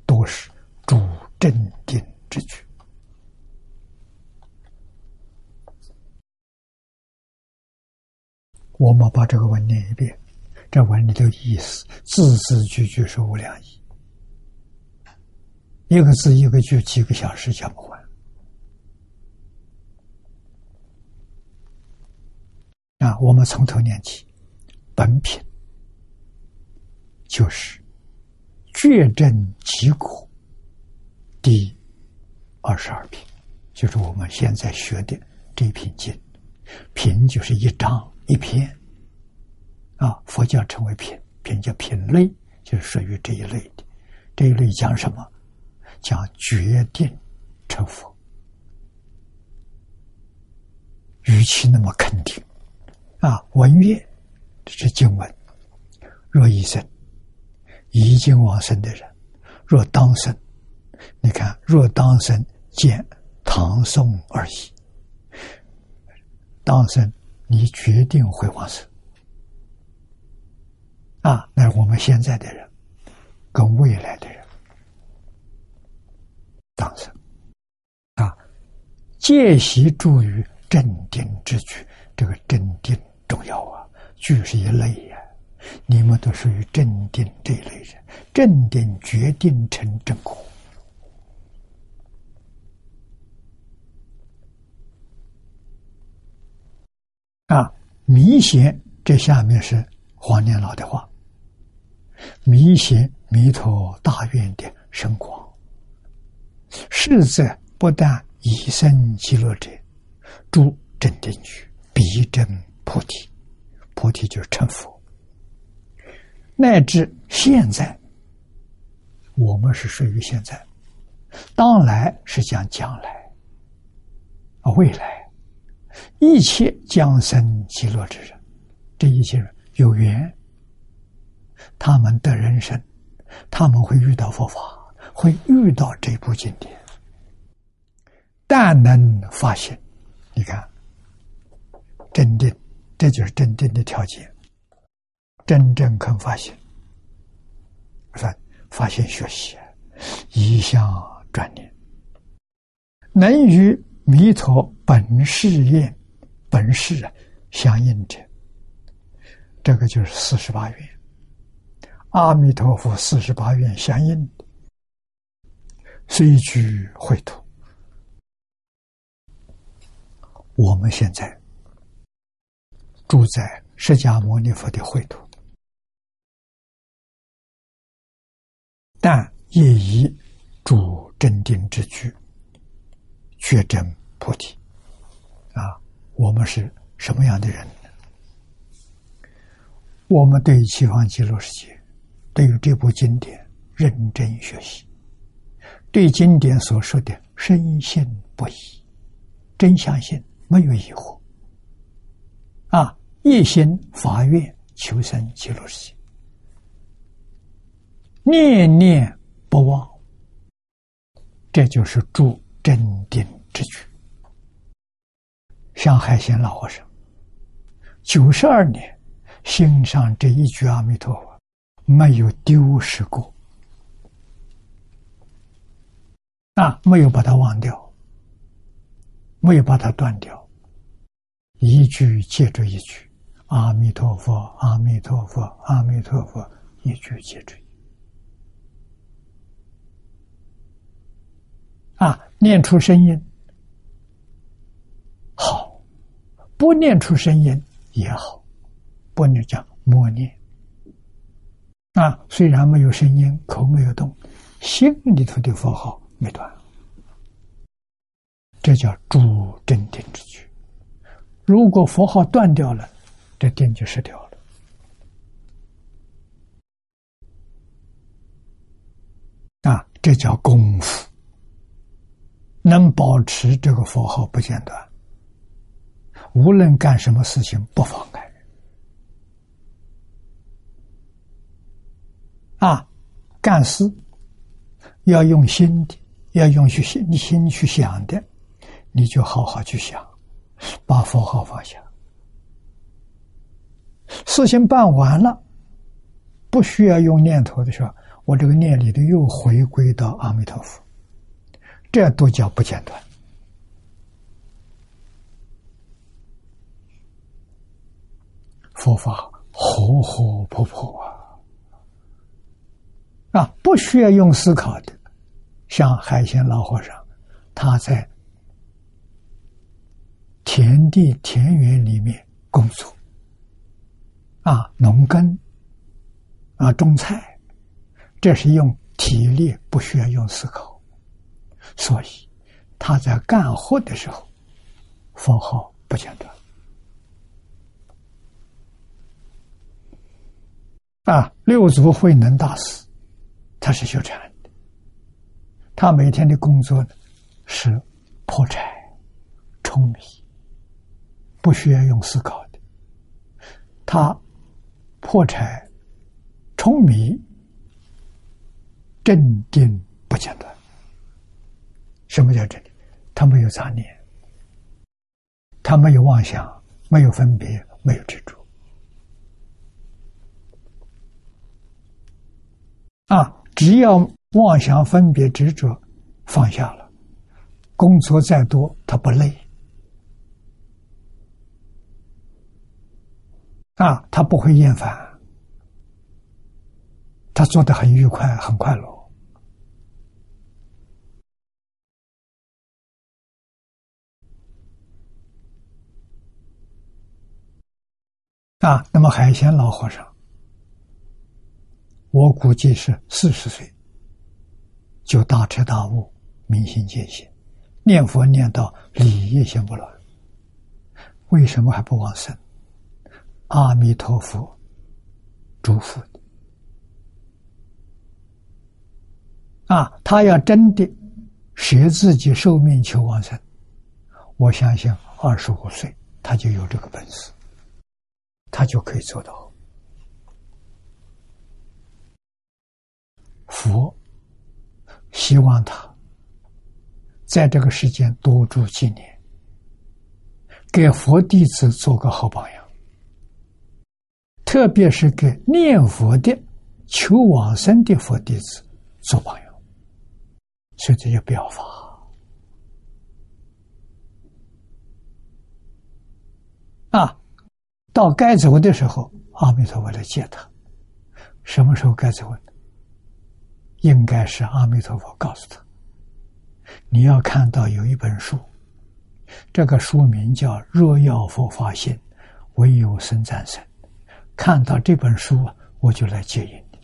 都是主镇定之举。我们把这个文念一遍，这文里的意思，字字句句是无量义。一个字一个句，几个小时讲不完。啊，我们从头念起，本品就是绝正极果第二十二品，就是我们现在学的这一品经。品就是一章一篇，啊，佛教称为品，品叫品类，就是属于这一类的。这一类讲什么？讲决定成佛，语气那么肯定啊！文乐是经文，若一生已经往生的人，若当生，你看若当生见唐宋而已，当生你决定会往生啊！那我们现在的人跟未来的人。当生啊，戒习助于镇定之举，这个镇定重要啊。具是一类呀，你们都属于正定这一类人。正定决定成正果啊。弥贤这下面是黄念老的话，弥贤弥陀大愿的深广。是则不但以身极乐者，诸正定句，必证菩提。菩提就是成佛。乃至现在，我们是属于现在，当来是讲将来，啊未来，一切将生极乐之人，这一切人有缘，他们的人生，他们会遇到佛法，会遇到这部经典。但能发现，你看，真定，这就是真正的条件。真正肯发现，发发现学习，一向专念，能与弥陀本誓愿、本誓相应者，这个就是四十八愿。阿弥陀佛四十八愿相应的，虽居秽土。我们现在住在释迦牟尼佛的秽土。但也以主镇定之居，确证菩提。啊，我们是什么样的人？我们对于西方极乐世界，对于这部经典认真学习，对经典所说的深信不疑，真相信，没有疑惑。啊，一心发愿求生极乐世界。念念不忘，这就是住真定之举。像海贤老和尚，九十二年心上这一句阿弥陀佛，没有丢失过，啊，没有把它忘掉，没有把它断掉，一句接着一句，阿弥陀佛，阿弥陀佛，阿弥陀佛，一句接着。啊，念出声音好，不念出声音也好，不念讲默念。啊，虽然没有声音，口没有动，心里头的佛号没断，这叫主真定之句。如果佛号断掉了，这定就失掉了。啊，这叫功夫。能保持这个佛号不间断，无论干什么事情不妨碍。啊，干事要用心的，要用去心心去想的，你就好好去想，把佛号放下。事情办完了，不需要用念头的时候，我这个念里头又回归到阿弥陀佛。这都叫不间断，佛法活活泼泼啊！啊，不需要用思考的，像海鲜老和尚，他在田地田园里面工作，啊，农耕，啊，种菜，这是用体力，不需要用思考。所以，他在干活的时候，佛号不间断。啊，六祖慧能大师，他是修禅的，他每天的工作呢是破柴、舂米，不需要用思考的。他破柴、舂米，镇定不间断。什么叫这里？他没有杂念，他没有妄想，没有分别，没有执着。啊，只要妄想、分别、执着放下了，工作再多他不累。啊，他不会厌烦，他做的很愉快，很快乐。啊，那么海鲜老和尚，我估计是四十岁就大彻大悟、明心见性，念佛念到理业心不乱，为什么还不往生？阿弥陀佛祝福的啊，他要真的学自己寿命求往生，我相信二十五岁，他就有这个本事，他就可以做到。佛希望他在这个世间多住几年，给佛弟子做个好榜样，特别是给念佛的、求往生的佛弟子做榜样，所以这叫表法。啊，到该走的时候，阿弥陀佛来接他。什么时候该走？应该是阿弥陀佛告诉他：“你要看到有一本书，这个书名叫《若要佛法心，唯有生战胜》。看到这本书啊，我就来接引你。”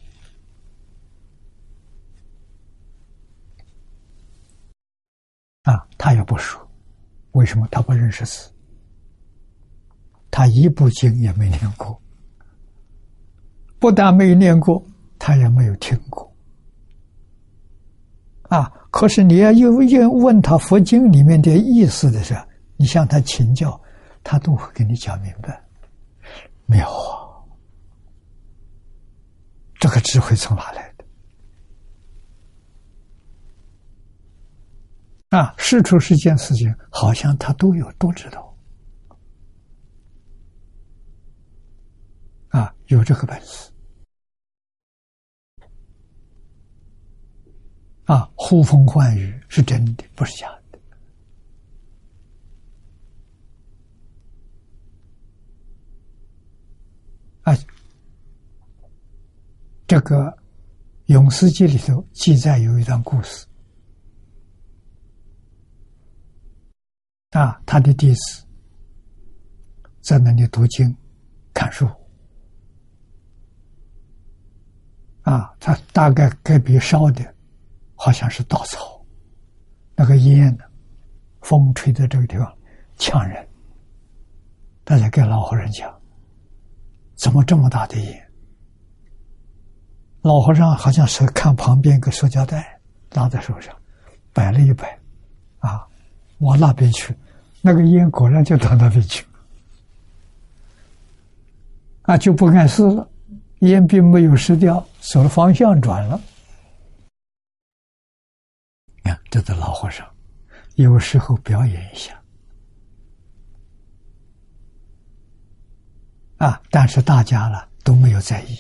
啊，他也不说，为什么他不认识字？他一部经也没念过，不但没有念过，他也没有听过。啊！可是你要又又问他佛经里面的意思的时候，你向他请教，他都会给你讲明白。妙啊！这个智慧从哪来的？啊，事出是件事情，好像他都有都知道。啊，有这个本事啊！呼风唤雨是真的，不是假的。啊，这个《永世记》里头记载有一段故事啊，他的弟子在那里读经、看书。啊，他大概隔壁烧的，好像是稻草，那个烟呢，风吹在这个地方呛人。大家跟老和人讲，怎么这么大的烟？老和尚好像是看旁边一个塑胶袋拿在手上，摆了一摆，啊，往那边去，那个烟果然就到那边去，啊，就不碍事了。烟并没有失掉，走了方向转了。看，这个老和尚有时候表演一下啊，但是大家呢都没有在意。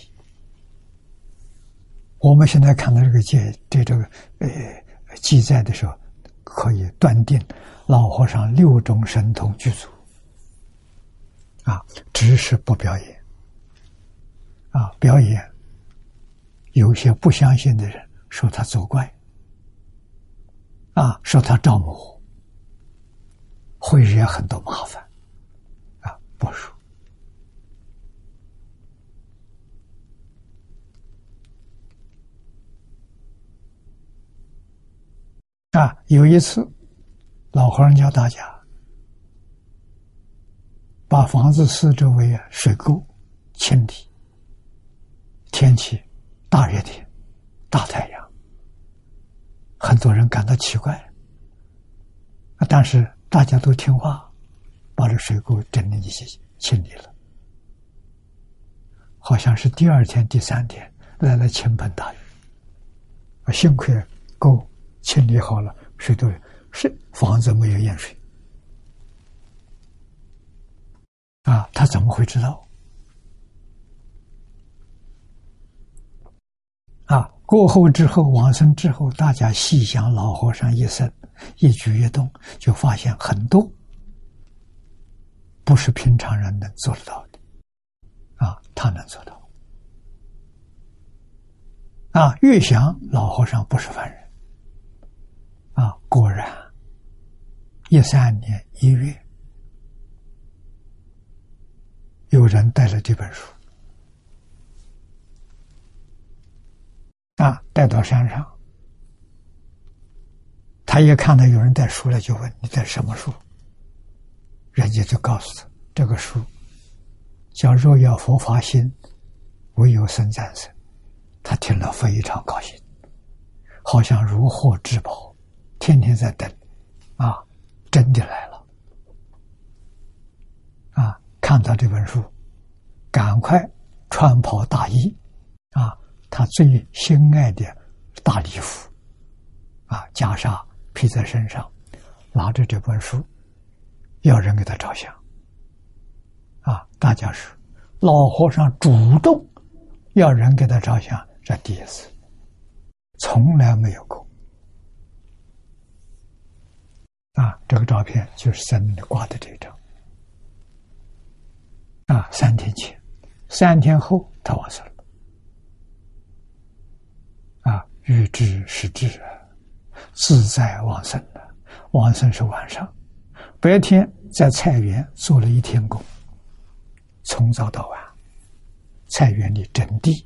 我们现在看到这个记对这个呃记载的时候，可以断定老和尚六种神通具足啊，只是不表演。啊！表演，有些不相信的人说他作怪，啊，说他招魔，会惹很多麻烦，啊，不说。啊，有一次，老和尚教大家把房子四周围啊水沟清理。天气大热天，大太阳，很多人感到奇怪，但是大家都听话，把这水沟整理一些清理了。好像是第二天、第三天来了倾盆大雨，啊，幸亏沟清理好了，水都是房子没有淹水。啊，他怎么会知道？啊，过后之后，往生之后，大家细想老和尚一生一举一动，就发现很多不是平常人能做得到的。啊，他能做到。啊，越想老和尚不是凡人。啊，果然，一三年一月，有人带了这本书。啊，带到山上，他也看到有人带书了，就问你带什么书？人家就告诉他，这个书叫《若要佛法心，唯有生战胜》。他听了非常高兴，好像如获至宝，天天在等，啊，真的来了。啊看到这本书，赶快穿袍大衣，啊，他最心爱的大礼服，啊，袈裟披在身上，拿着这本书，要人给他照相，啊，大家说，老和尚主动要人给他照相，这第一次，从来没有过。啊，这个照片就是在那里挂的这张。啊，三天前，三天后他往生了。啊，欲知是智啊，自在往生的。往生是晚上，白天在菜园做了一天工，从早到晚，菜园里整地、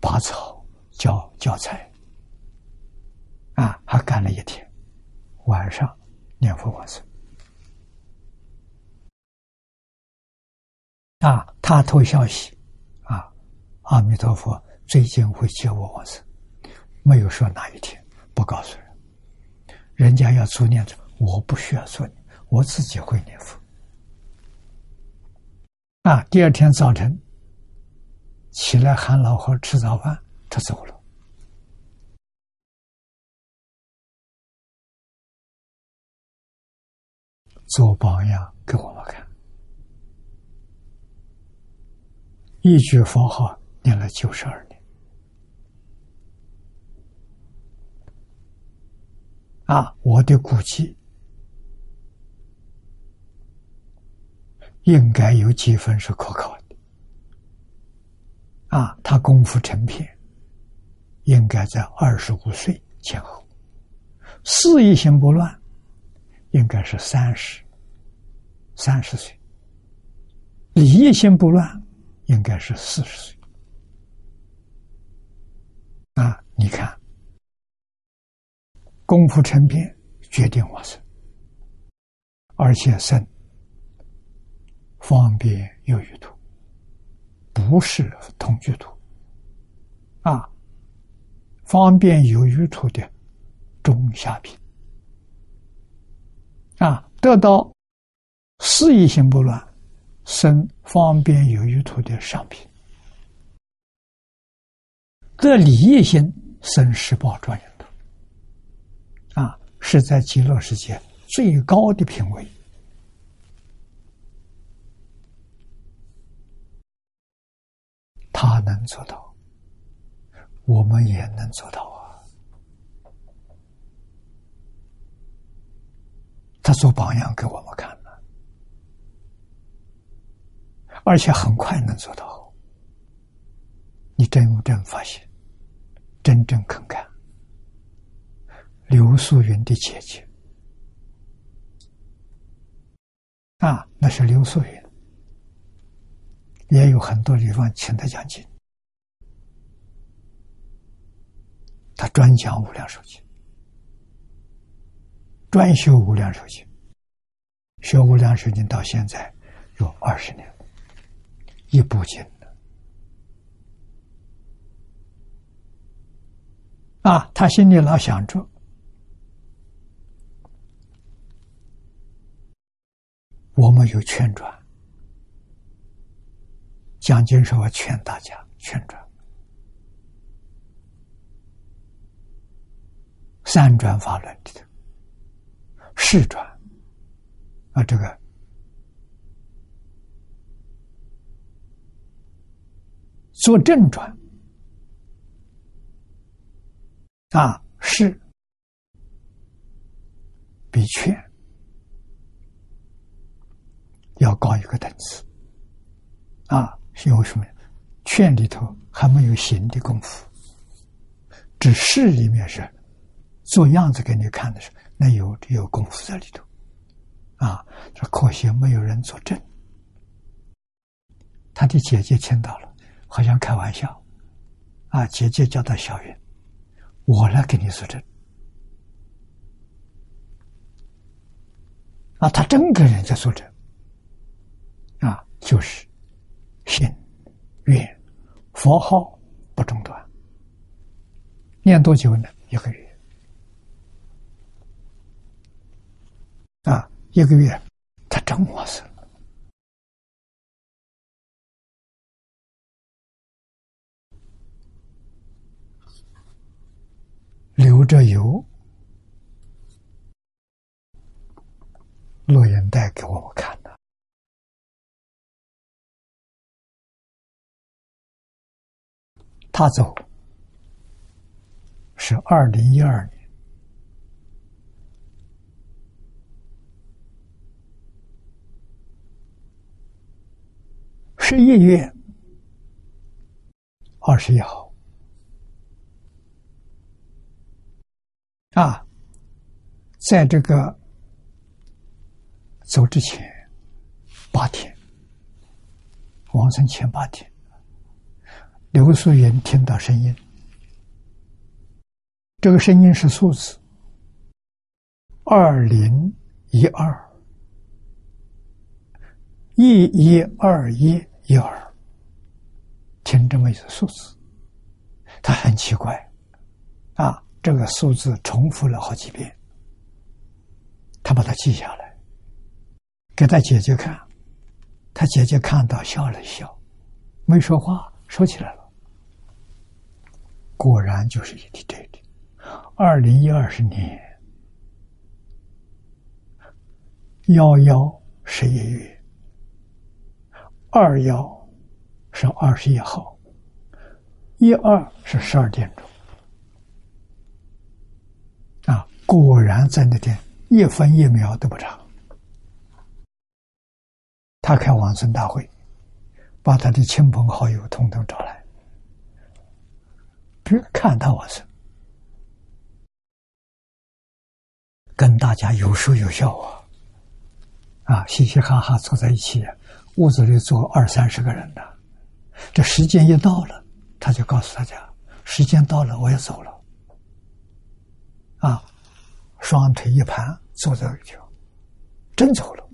拔草、浇浇菜。啊，还干了一天，晚上。念佛往生啊！他偷消息啊！阿弥陀佛，最近会接我往生，没有说哪一天，不告诉人。人家要做念着，我不需要做念，我自己会念佛。啊！第二天早晨起来喊老和吃早饭，他走了。做榜样给我们看，一句佛号念了九十二年，啊，我的估计应该有几分是可靠的，啊，他功夫成片，应该在二十五岁前后，事业心不乱。应该是三十，三十岁，礼业心不乱，应该是四十岁。啊，你看，功夫成片，决定我生，而且生方便有余土，不是同居土。啊，方便有余土的中下品。啊，得到事业心不乱，生方便有余土的上品；得利益心生十宝庄严土。啊，是在极乐世界最高的品位。他能做到，我们也能做到啊。他做榜样给我们看了，而且很快能做到。你真有真发现，真正肯干。刘素云的姐姐啊，那是刘素云，也有很多地方请他讲经，他专讲无量寿经。专修无量寿经，学无量寿经到现在有二十年了，一部经了。啊，他心里老想着，我们有劝转，讲经时候劝大家劝转，三转法轮里头。世转。啊，这个做正转。啊，是。比劝。要高一个等次。啊，是因为什么？劝里头还没有行的功夫，只是里面是做样子给你看的时候。那有有功夫在里头，啊，说可惜没有人作证。他的姐姐听到了，好像开玩笑，啊，姐姐叫他小云，我来给你作证。啊，他真跟人家作证，啊，就是心愿佛号不中断，念多久呢？一个月。啊，一个月，他整我死了。留着油，录音带给我看的。他走是二零一二年。十一月二十一号啊，在这个走之前八天，往生前八天。刘素云听到声音，这个声音是数字二零一二一一二一一二，听这么一个数字，他很奇怪。啊，这个数字重复了好几遍，他把它记下来，给他姐姐看，他姐姐看到笑了笑，没说话，收起来了。果然就是一体这里。二零一二十年。幺幺十一月二幺是二十一号，一二是十二点钟啊！果然在那天一分一秒都不差。他开往生大会，把他的亲朋好友统统找来。别看他往生，跟大家有说有笑啊，啊，嘻嘻哈哈坐在一起，屋子里坐二三十个人的。这时间一到了，他就告诉大家：时间到了，我要走了。啊，双腿一盘，坐在里头，真走了。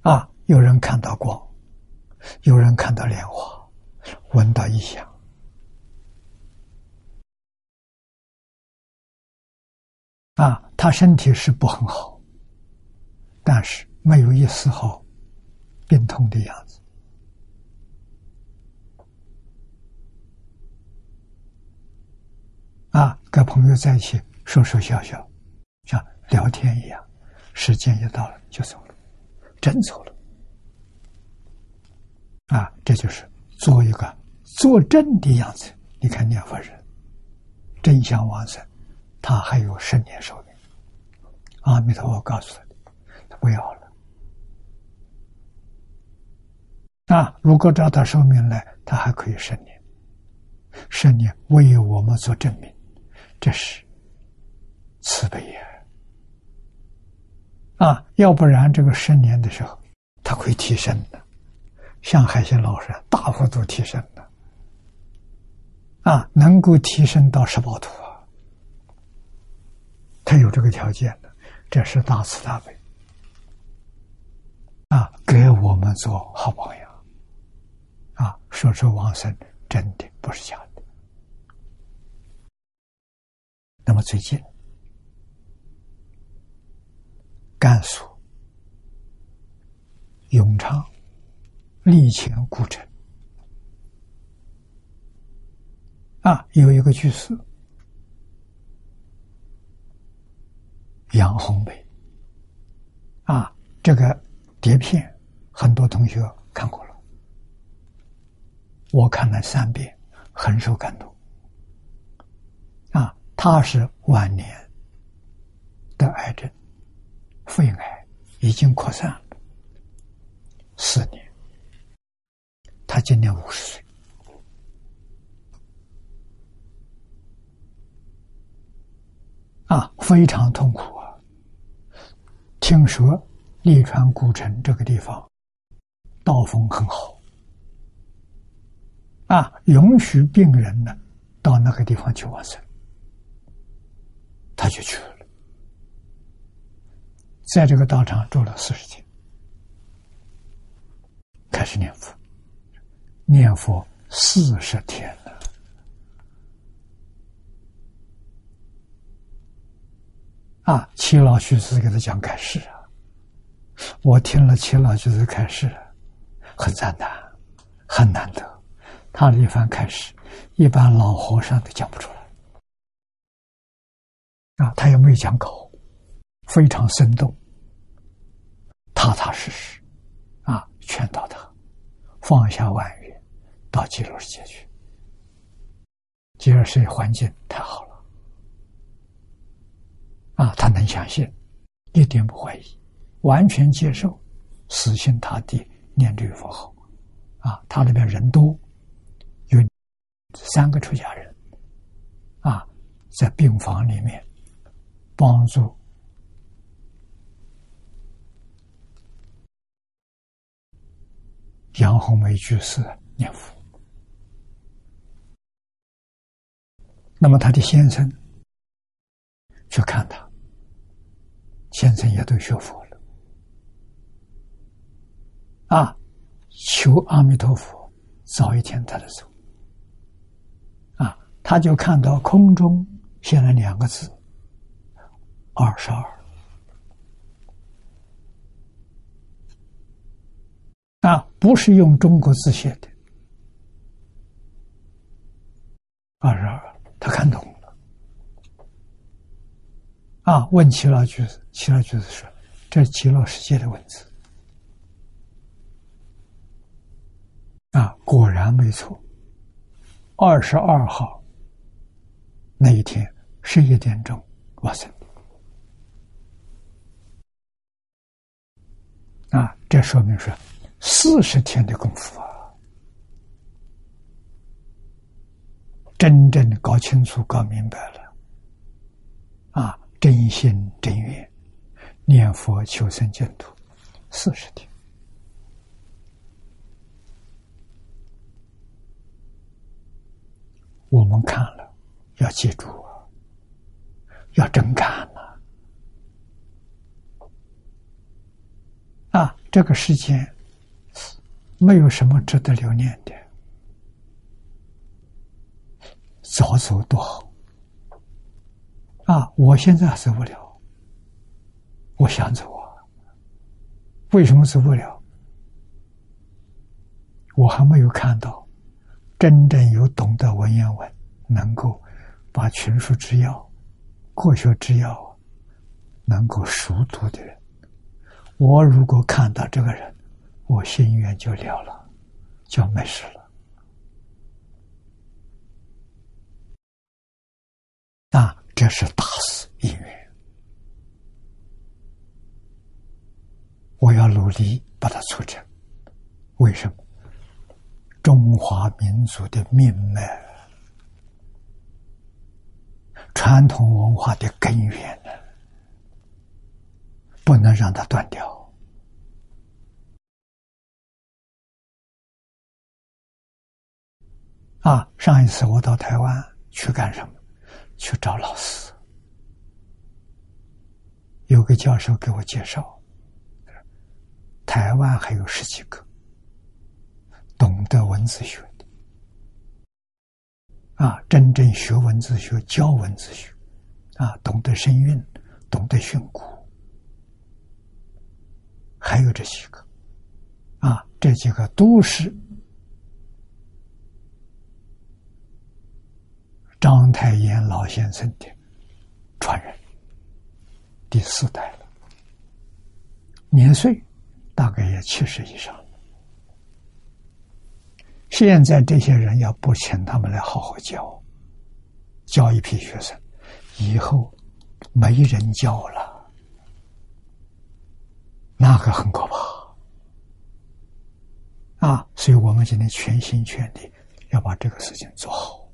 啊，有人看到光，有人看到莲花，闻到异香。啊，他身体是不很好，但是没有一丝毫病痛的样子。啊，跟朋友在一起说说笑笑，像聊天一样，时间一到了就走了，真走了。啊，这就是做一个坐正的样子。你看念佛人，真相往生。他还有十年寿命，阿弥陀佛告诉他，他不要了。啊，如果照他寿命来，他还可以生年，十年为我们做证明，这是慈悲呀！啊，要不然这个十年的时候，他会提升的，像海鲜老师大幅度提升的，啊，能够提升到十八图啊。他有这个条件的，这是大慈大悲啊，给我们做好榜样！说出往生真的不是假的。那么最近，甘肃永昌立前古城啊，有一个居士。杨红梅，啊，这个碟片很多同学看过了，我看了三遍，很受感动。啊，他是晚年的癌症，肺癌已经扩散四年，他今年五十岁。啊，非常痛苦啊！听说利川古城这个地方道风很好，啊，允许病人呢到那个地方去往生，他就去了，在这个道场住了四十天，开始念佛，念佛四十天了。啊，七老居士给他讲开示啊，我听了七老居士开示，很赞叹，很难得。他的一番开示，一般老和尚都讲不出来。啊，他也没有讲口，非常生动，踏踏实实，啊，劝导他放下万语，到极乐世界去。极乐世界环境太好了，啊，他能相信，一点不怀疑，完全接受，死心塌地念这个佛号，啊，他那边人多，三个出家人，啊，在病房里面帮助杨红梅居士念佛。那么他的先生去看他，先生也都学佛了，啊，求阿弥陀佛早一天他的走，他就看到空中现了两个字“二十二”，啊，不是用中国字写的“二十二”。他看懂了，啊！问齐老居士，齐老居士说：“这是极乐世界的文字。”啊，果然没错。二十二号那一天十一点钟，哇塞！啊，这说明说四十天的功夫啊。真正的搞清楚、搞明白了，啊，真心真愿念佛求生净土，四十天，我们看了要记住，要真干了！啊，这个世间没有什么值得留念的。早走多好啊！我现在走不了，我想走啊。为什么走不了？我还没有看到真正有懂得文言文，能够把群书之要、国学之要能够熟读的人。我如果看到这个人，我心愿就了了，就没事了。那，这是大事因缘，我要努力把它促成。为什么？中华民族的命脉、传统文化的根源呢，不能让它断掉。啊，上一次我到台湾去干什么？去找老师，有个教授给我介绍，台湾还有十几个懂得文字学，啊，真正学文字学、教文字学，啊，懂得声韵、懂得训诂，还有这几个，啊，这几个都是。章太炎老先生的传人，第四代了，年岁大概也七十以上。现在这些人要不请他们来好好教，教一批学生，以后没人教了，那个很可怕啊！所以我们今天全心全力要把这个事情做好。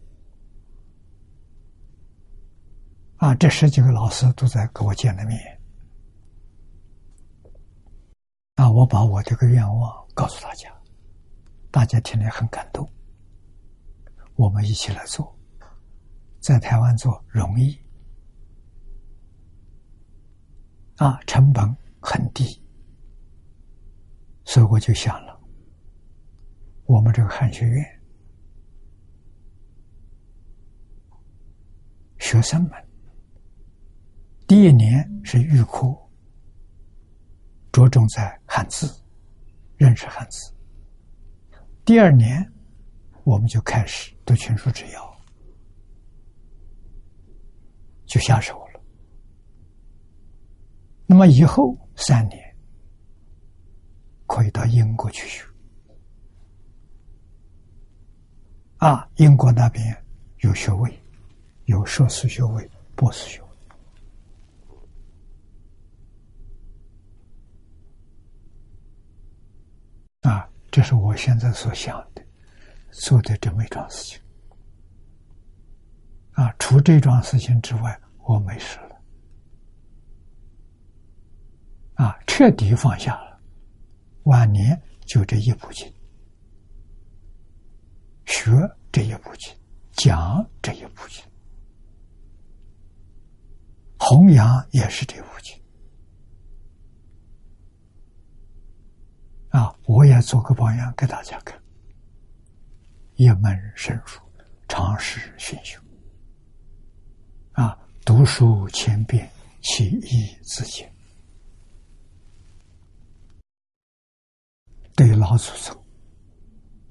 啊，这十几个老师都在跟我见了面。啊，我把我这个愿望告诉大家，大家听了很感动。我们一起来做，在台湾做容易，啊，成本很低，所以我就想了，我们这个汉学院学生们。第一年是预科，着重在汉字，认识汉字。第二年，我们就开始读群书治要，就下手了。那么以后三年可以到英国去学。啊，英国那边有学位，有硕士学位、博士学位。啊，这是我现在所想的，做的这么一桩事情。啊，除这桩事情之外，我没事了。啊，彻底放下了，晚年就这一部经。学这一部经，讲这一部经，弘扬也是这部经。啊，我也做个榜样给大家看。一门深入，常识熏修。啊，读书千遍，其义自见。对老祖宗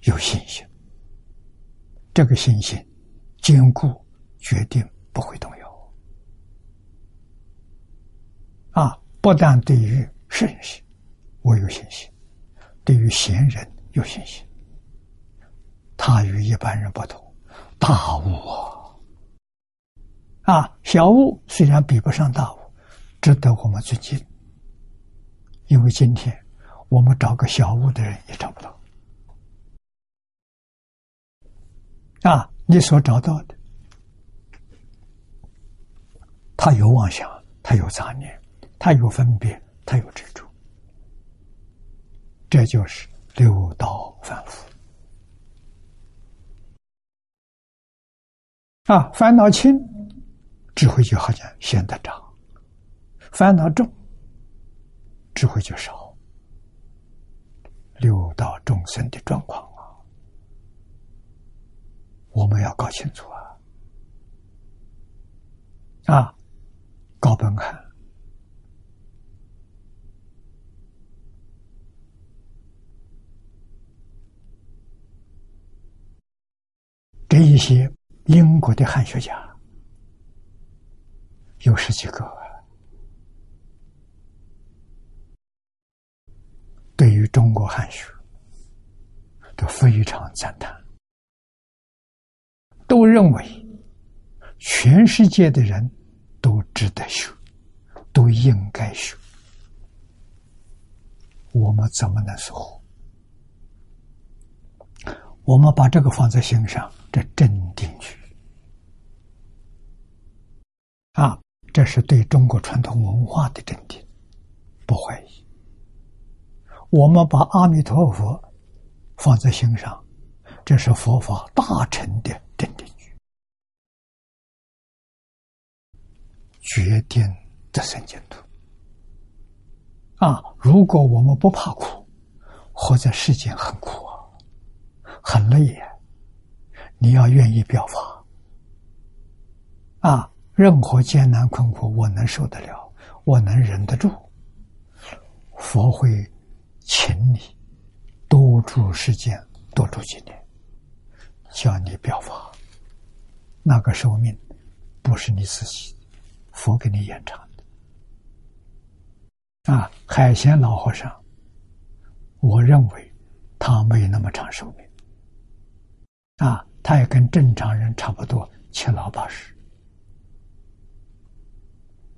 有信心。这个信心坚固，决定不会动摇。啊，不但对于圣贤我有信心，对于贤人有信心。他与一般人不同，大悟啊！啊，小悟虽然比不上大悟，值得我们尊敬。因为今天我们找个小悟的人也找不到。啊，你所找到的，他有妄想，他有杂念，他有分别，他有执着，这就是六道反复。啊，烦恼轻，智慧就好像显得长；烦恼重，智慧就少。六道众生的状况啊。我们要搞清楚啊！啊，高本汉这一些英国的汉学家有十几个，对于中国汉学都非常赞叹。都认为，全世界的人都值得修，都应该修。我们怎么能说？我们把这个放在心上，这镇定去啊！这是对中国传统文化的镇定，不怀疑。我们把阿弥陀佛放在心上，这是佛法大成的。镇定句，决定得生净土。啊！如果我们不怕苦，活在世间很苦啊，很累呀。你要愿意表法，啊，任何艰难困苦，我能受得了，我能忍得住。佛会请你多住世间，多住几年。叫你表法，那个寿命不是你自己，佛给你延长的。啊，海贤老和尚，我认为他没那么长寿命。啊，他也跟正常人差不多，七老八十。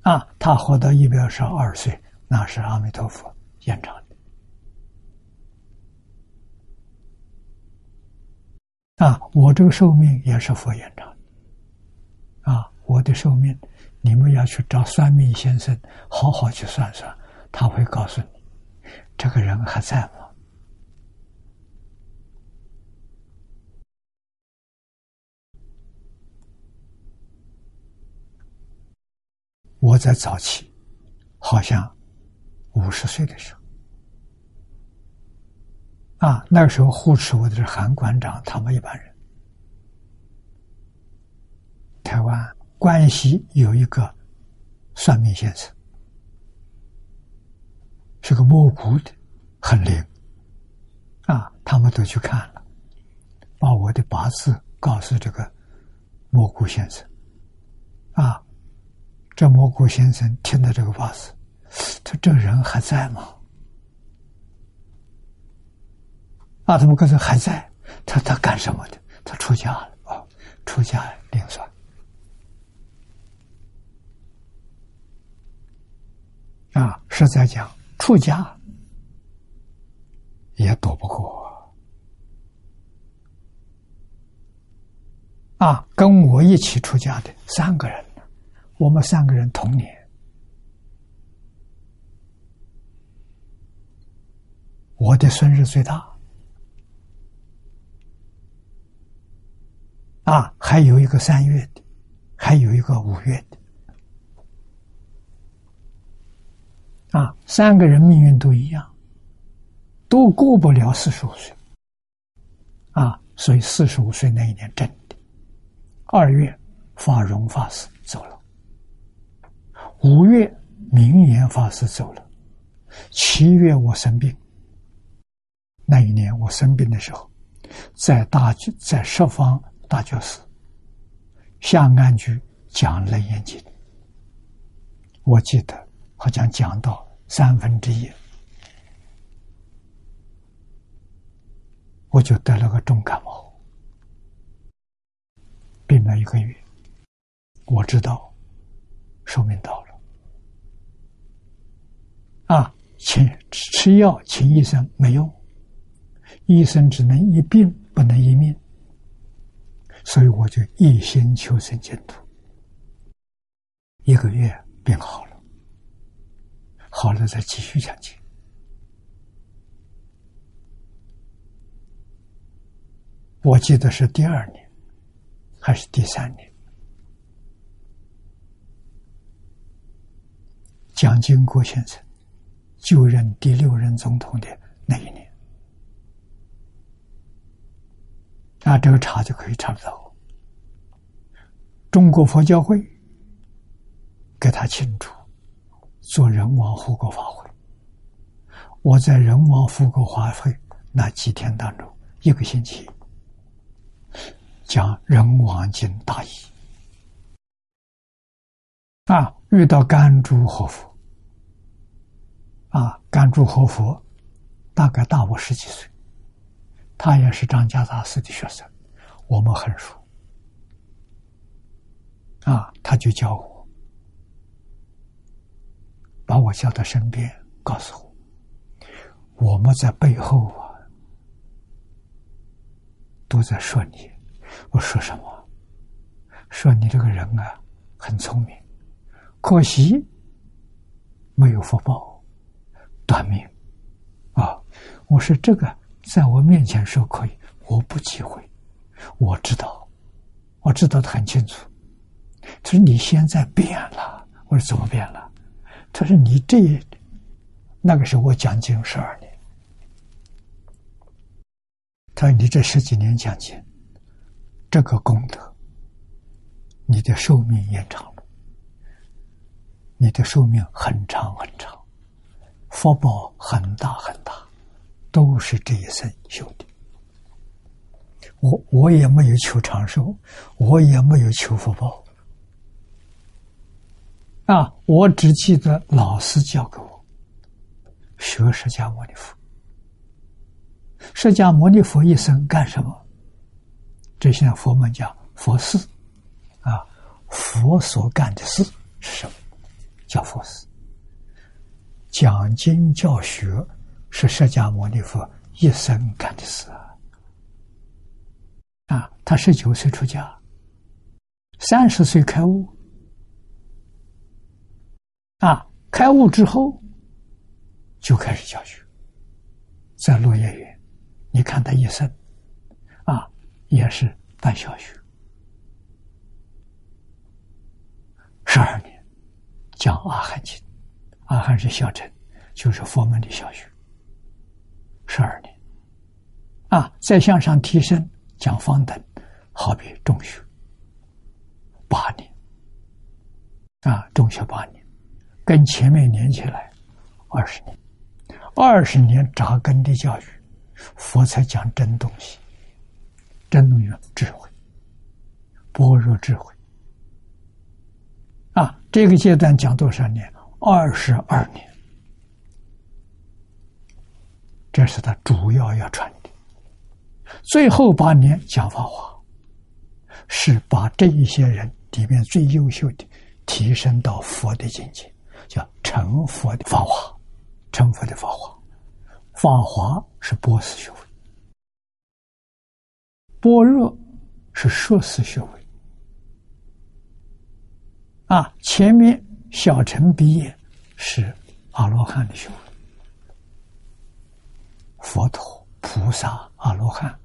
啊，他活到一百二十二岁，那是阿弥陀佛延长。啊，我这个寿命也是佛延长啊，我的寿命，你们要去找算命先生，好好去算算，他会告诉你，这个人还在吗？我在早期，好像五十岁的时候。啊，那个时候护持我的是韩馆长，他们一般人。台湾关西有一个算命先生，是个摸骨的，很灵。啊，他们都去看了，把我的八字告诉这个摸骨先生。啊，这蘑菇先生听到这个八字，他这个人还在吗？啊，他们刚才还在。他他干什么的？他出家了啊！出家另算。啊，是在讲出家也躲不过啊！跟我一起出家的三个人，我们三个人同年，我的孙日最大。啊，还有一个三月的，还有一个五月的，啊，三个人命运都一样，都过不了四十五岁，啊，所以四十五岁那一年真的，二月法荣法师走了，五月明言法师走了，七月我生病，那一年我生病的时候，在大在十方。大觉寺下安居讲《楞严经》，我记得好像讲到三分之一，我就得了个重感冒，病了一个月。我知道寿命到了，啊，请吃药，请医生没用，医生只能一病不能一命。所以我就一心求生净土，一个月病好了，好了再继续讲经。我记得是第二年还是第三年，蒋经国先生就任第六任总统的那一年。那这个查就可以查得到。中国佛教会给他庆祝做人王护国法会，我在人王护国法会那几天当中，一个星期讲人王经大义啊，遇到甘珠活佛啊，甘珠活佛大概大我十几岁。他也是张家大师的学生，我们很熟。啊，他就叫我，把我叫到身边，告诉我，我们在背后啊，都在说你。我说什么？说你这个人啊，很聪明，可惜没有福报，短命。啊，我说这个。在我面前说可以，我不忌讳。我知道，我知道的很清楚。他说：“你现在变了。”我说：“怎么变了？”他说：“你这那个时候我讲经十二年。”他说：“你这十几年讲经，这个功德，你的寿命延长了，你的寿命很长很长，福报很大很大。”都是这一生修的，我我也没有求长寿，我也没有求福报，啊，我只记得老师教给我学释迦牟尼佛。释迦牟尼佛一生干什么？这些佛门讲佛事，啊，佛所干的事是什么？叫佛事，讲经教学。是释迦牟尼佛一生干的事啊！啊，他十九岁出家，三十岁开悟，啊，开悟之后就开始教学，在落叶园，你看他一生，啊，也是办小学，十二年讲阿含经，阿含是小乘，就是佛门的小学。十二年，啊，再向上提升，讲方等，好比中学八年，啊，中学八年，跟前面连起来二十年，二十年扎根的教育，佛才讲真东西，真东西智慧，般若智慧，啊，这个阶段讲多少年？二十二年，这是他主要要传的。最后八年讲法华，是把这一些人里面最优秀的提升到佛的境界，叫成佛的法华，成佛的法华，法华是波斯学位，般若是硕士学位。啊，前面小乘毕业是阿罗汉的学位，佛陀、菩萨、阿罗汉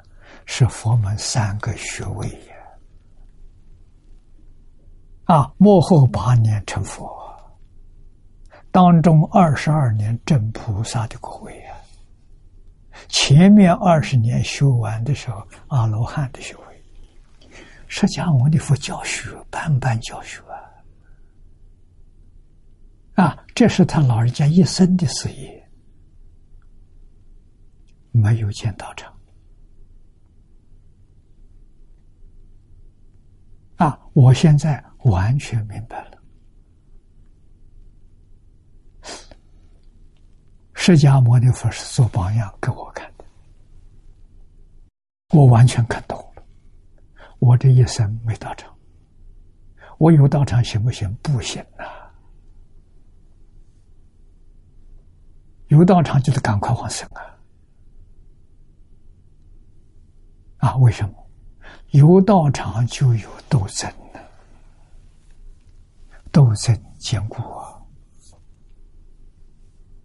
是佛门三个学位呀。啊，幕后八年成佛，当中二十二年证菩萨的果位啊，前面二十年修完的时候，阿罗汉的学位，释迦牟尼佛教学，班班教学。啊，这是他老人家一生的事业，没有见道场。啊，我现在完全明白了，释迦牟尼佛是做榜样给我看的，我完全看懂了。我这一生没道场，我有道场行不行？不行啊。有道场就得赶快往生啊！啊，为什么？有道场就有斗争呢？斗争坚固啊！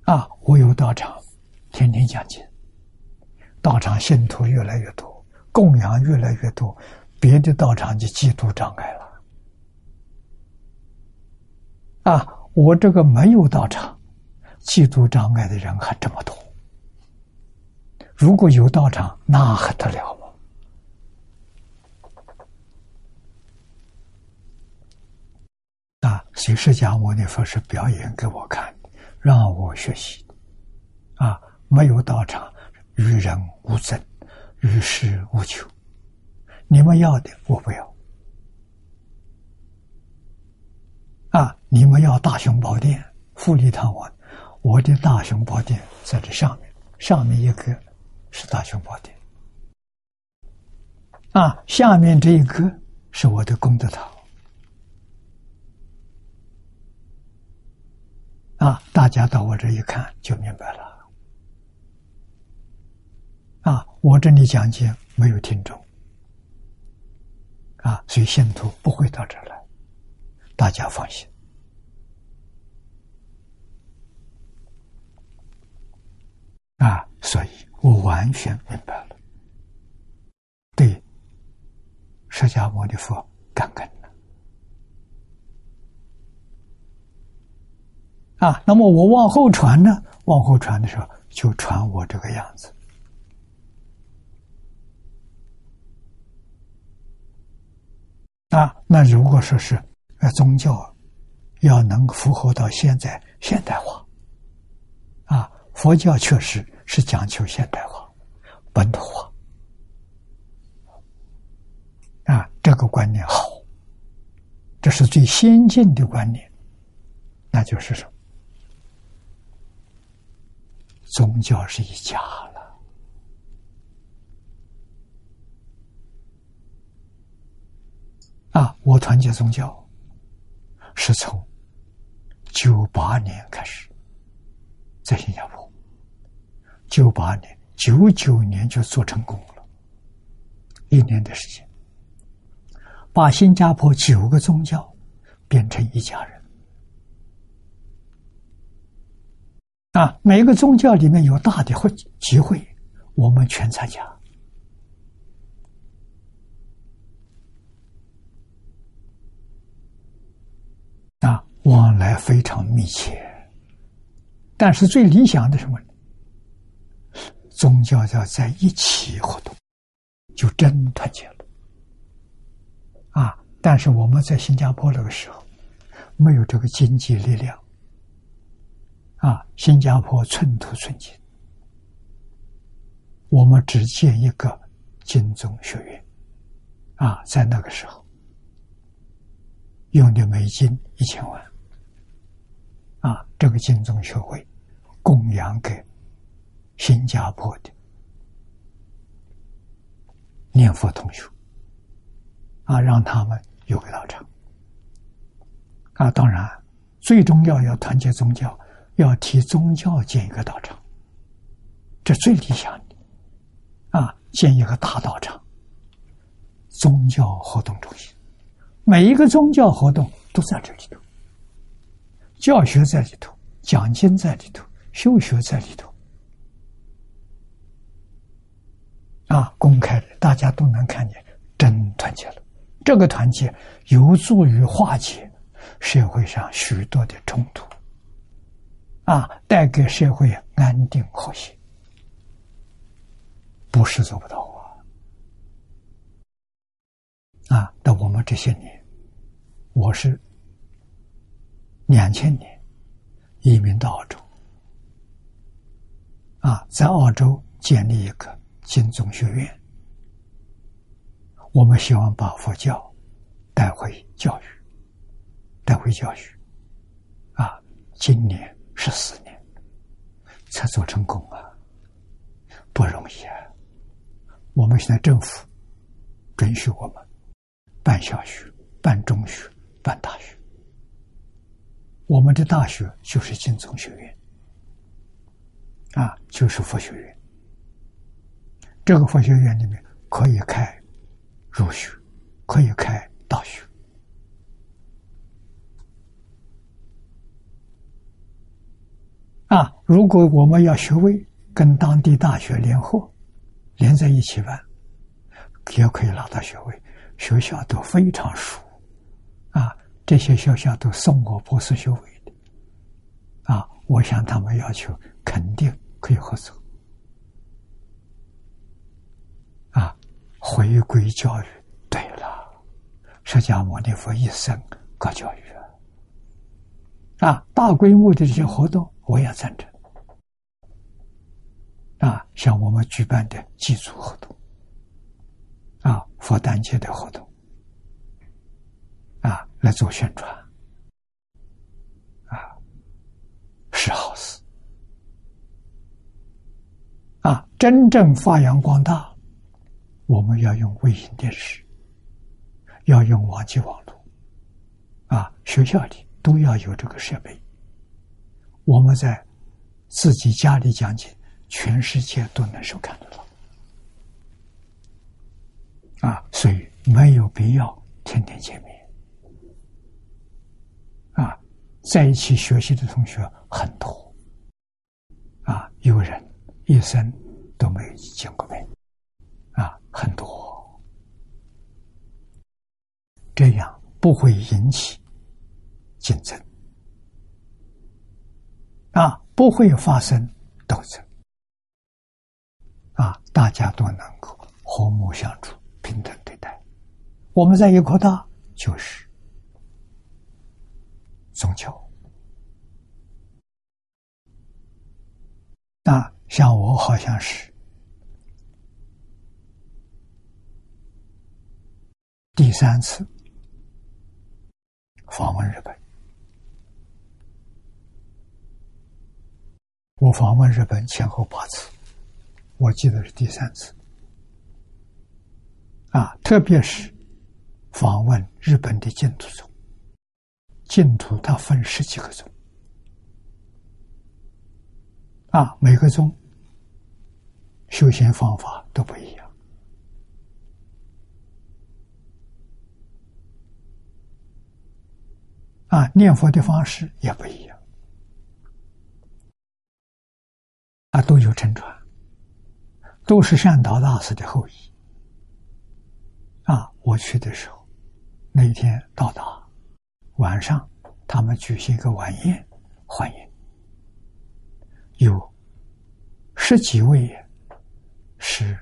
啊，我有道场，天天讲经，道场信徒越来越多，供养越来越多，别的道场就嫉妒障碍了。啊，我这个没有道场。嫉妒障碍的人还这么多，如果有道场，那还得了吗？啊，以释迦牟尼佛是表演给我看，让我学习。啊，没有道场，与人无争，与世无求。你们要的我不要。啊，你们要大雄宝殿、富丽堂皇。我的大雄宝殿在这上面，上面一个是大雄宝殿，啊，下面这一个是我的功德塔，啊，大家到我这一看就明白了，啊，我这里讲解没有听众，啊，所以信徒不会到这儿来，大家放心。啊，所以我完全明白了，对释迦牟尼佛感恩了。啊，那么我往后传呢？往后传的时候，就传我这个样子。啊，那如果说是呃宗教要能符合到现在现代化，佛教确实是讲求现代化、本土化啊，这个观念好，这是最先进的观念，那就是什么？宗教是一家了啊！我团结宗教是从九八年开始在新加坡。九八年、九九年就做成功了，一年的时间，把新加坡九个宗教变成一家人。啊，每个宗教里面有大的会集会，我们全参加。啊，往来非常密切，但是最理想的什么？宗教要在一起活动，就真团结了啊！但是我们在新加坡那个时候，没有这个经济力量啊。新加坡寸土寸金，我们只建一个金钟学院啊，在那个时候用的美金一千万啊，这个金钟学会供养给新加坡的念佛同学，啊，让他们有个道场。啊，当然，最重要要团结宗教，要替宗教建一个道场，这最理想的。啊，建一个大道场，宗教活动中心，每一个宗教活动都在这里头，教学在里头，讲经在里头，修学在里头，啊，公开的，大家都能看见，真团结了。这个团结有助于化解。社会上许多的冲突，啊，带给社会安定和谐，不是做不到啊！啊，到我们这些年，我是两千年移民到澳洲，啊，在澳洲建立一个金宗学院，我们希望把佛教带回教育。带回教育，啊，今年十四年才做成功啊，不容易啊！我们现在政府准许我们办小学、办中学、办大学，我们的大学就是金宗学院，啊，就是佛学院。这个佛学院里面可以开儒学，可以开大学。啊，如果我们要学位，跟当地大学联合，连在一起办，也可以拿到学位。学校都非常熟，啊，这些学校都送过博士学位的，啊，我想他们要求肯定可以合作。啊，回归教育，对了，释迦牟尼佛一生搞教育啊，大规模的这些活动。我也赞成啊，像我们举办的祭祖活动。啊，佛诞节的活动。啊，来做宣传。啊，是好事。啊。真正发扬光大，我们要用卫星电视，要用网际网络啊，学校里都要有这个设备。我们在自己家里讲解，全世界都能收看得到啊！所以没有必要天天见面啊！在一起学习的同学很多啊，有人一生都没有见过面，很多，这样不会引起竞争。啊，不会发生斗争，啊，大家都能够和睦相处、平等对待。我们在一块大，就是宗教。那像我好像是第三次访问日本。我访问日本前后八次，我记得是第三次。啊，特别是访问日本的净土宗，净土它分十几个宗，啊，每个宗修行方法都不一样，啊，念佛的方式也不一样。啊，都有乘船，都是善导大师的后裔。啊，我去的时候，那一天到达，晚上他们举行一个晚宴，欢迎，有十几位是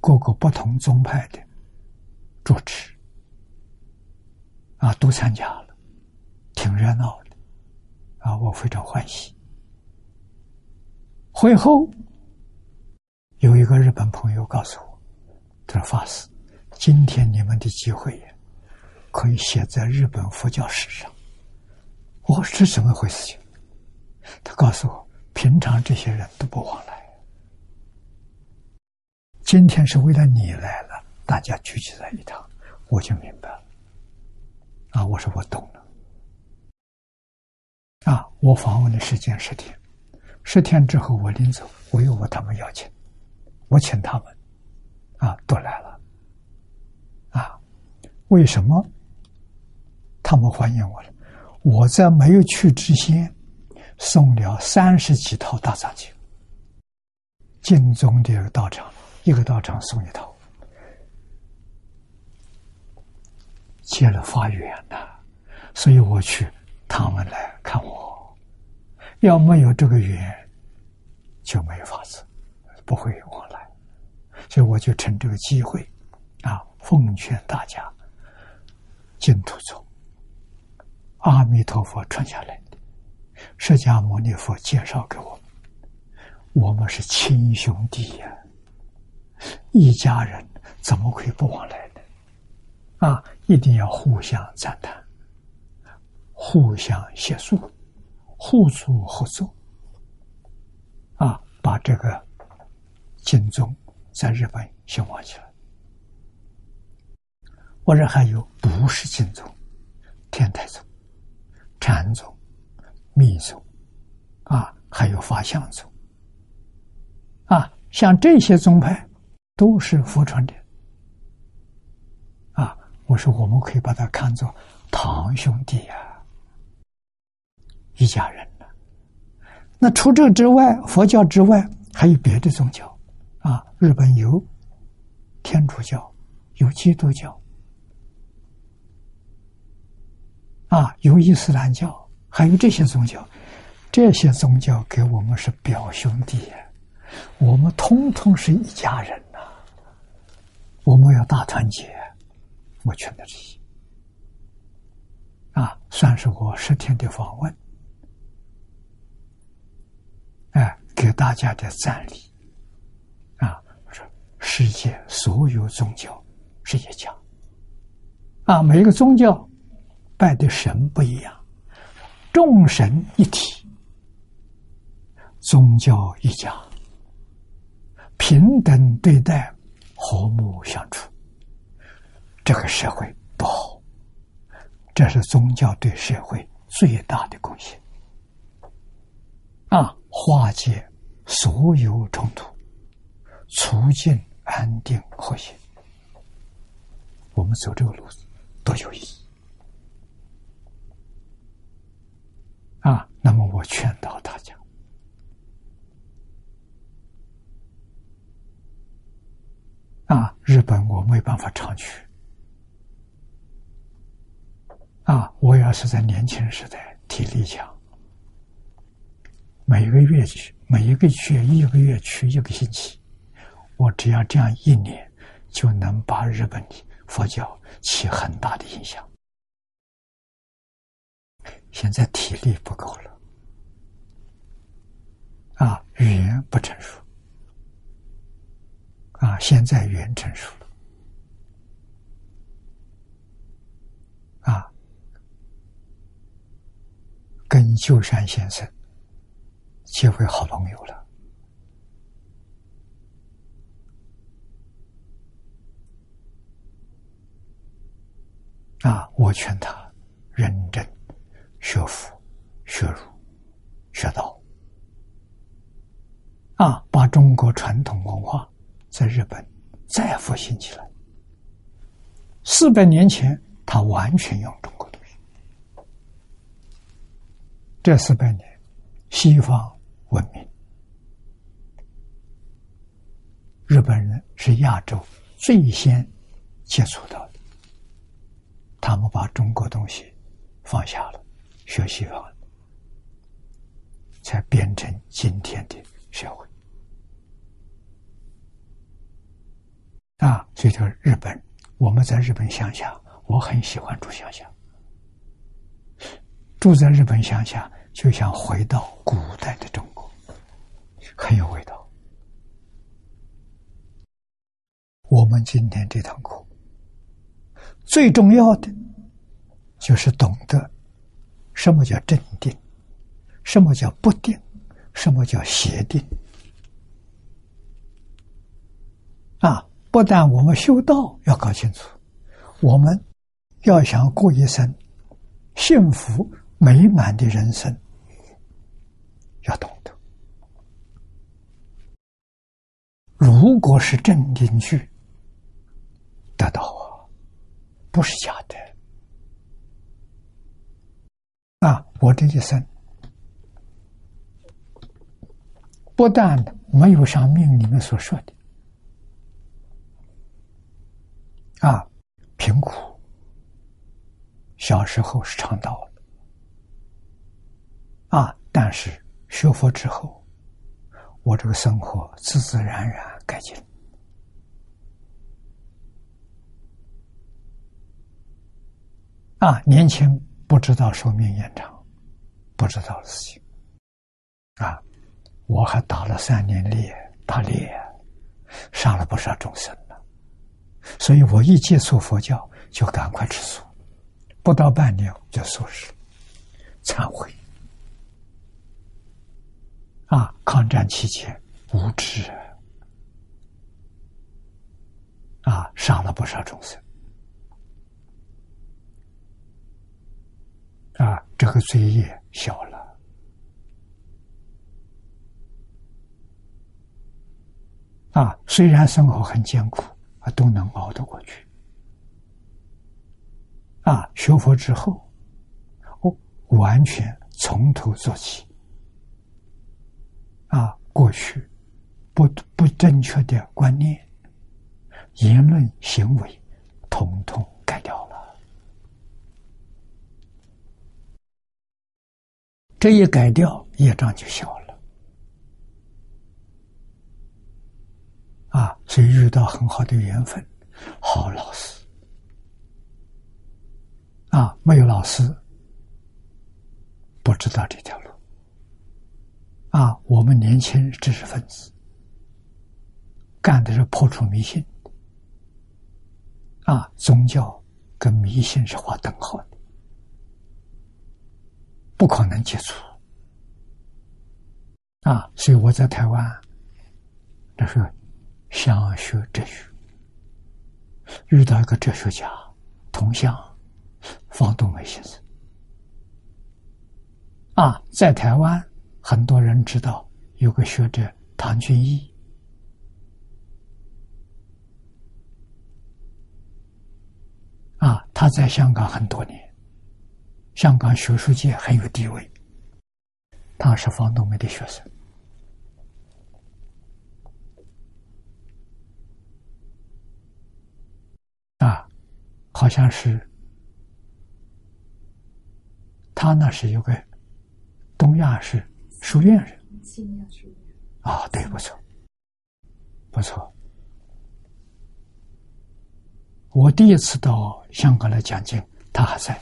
各个不同宗派的主持，啊，都参加了，挺热闹的，啊，我非常欢喜。会后，有一个日本朋友告诉我：“他说法师，今天你们的机会可以写在日本佛教史上。我说这怎么回事？情？他告诉我，平常这些人都不往来，今天是为了你来了，大家聚集在一堂，我就明白了。啊，我说我懂了。啊，我访问的时间十天，十天之后我临走，我又问他们要钱，我请他们，啊，都来了。啊，为什么他们欢迎我了？我在没有去之前，送了三十几套大藏经，净宗的道场，一个道场送一套，结了发缘呐，所以我去，他们来看我，要没有这个缘，就没有法子，不会往来，所以我就趁这个机会，啊，奉劝大家，净土宗。阿弥陀佛传下来的，释迦牟尼佛介绍给我们，我们是亲兄弟呀，一家人怎么会不往来呢？啊，一定要互相赞叹，互相协助，互助合作，啊，把这个经宗在日本兴旺起来。我这还有不是经宗，天台宗。禅宗、密宗，啊，还有法相宗，啊，像这些宗派都是佛传的，我说我们可以把它看作堂兄弟呀，一家人呢。那除这之外，佛教之外还有别的宗教，啊，日本有天主教，有基督教。啊，有伊斯兰教，还有这些宗教，这些宗教给我们是表兄弟呀，我们通通是一家人呐。我们要大团结，我劝的这些，啊，算是我十天的访问，哎，给大家的赞礼，啊，我说世界所有宗教是一家，啊，每一个宗教。拜的神不一样，众神一体，宗教一家，平等对待，和睦相处。这个社会不好，这是宗教对社会最大的贡献。啊，化解所有冲突，促进安定和谐。我们走这个路子多有意义。啊，那么我劝导大家，啊，日本我没办法常去，啊，我要是在年轻时代体力强，每个月去，每一个月一个月去一个星期，我只要这样一年，就能把日本的佛教起很大的影响。现在体力不够了，啊，语言不成熟，啊，现在语言成熟了，啊，跟鸠山先生结为好朋友了，啊，我劝他认真。学佛、学儒、学道，啊，把中国传统文化在日本再复兴起来。四百年前，他完全用中国东西。这四百年，西方文明，日本人是亚洲最先接触到的，他们把中国东西放下了。学西方，才变成今天的社会啊！所以说，日本，我们在日本乡下，我很喜欢住乡下。住在日本乡下，就像回到古代的中国，很有味道。我们今天这堂课，最重要的就是懂得。什么叫正定？什么叫不定？什么叫邪定？啊！不但我们修道要搞清楚，我们要想过一生幸福美满的人生，要懂得。如果是正定去，得到啊，不是假的。啊，我这一生不但没有像命里面所说的啊贫苦，小时候是尝到了啊，但是学佛之后，我这个生活自自然然改进。啊，年轻。不知道寿命延长，不知道的事情，啊！我还打了三年猎，打猎，杀了不少众生呢。所以我一接触佛教，就赶快吃素，不到半年就素食，忏悔。啊！抗战期间无知，啊，杀了不少众生。啊，这个罪业小了，啊，虽然生活很艰苦，啊，都能熬得过去。啊，学佛之后，哦，完全从头做起，过去不不正确的观念、言论、行为，统统改掉了。这一改掉，业障就小了。啊，所以遇到很好的缘分，好老师。啊，没有老师，不知道这条路。啊，我们年轻知识分子，干的是破除迷信。啊，宗教跟迷信是划等号的。不可能接触啊！所以我在台湾，那时候想学哲学，遇到一个哲学家，同乡方东梅先生啊，在台湾很多人知道有个学者唐君毅啊，他在香港很多年。香港学术界很有地位，他是方东梅的学生，啊，好像是他那是有个东亚是书院人，啊，对，不错，不错。我第一次到香港来讲经，他还在。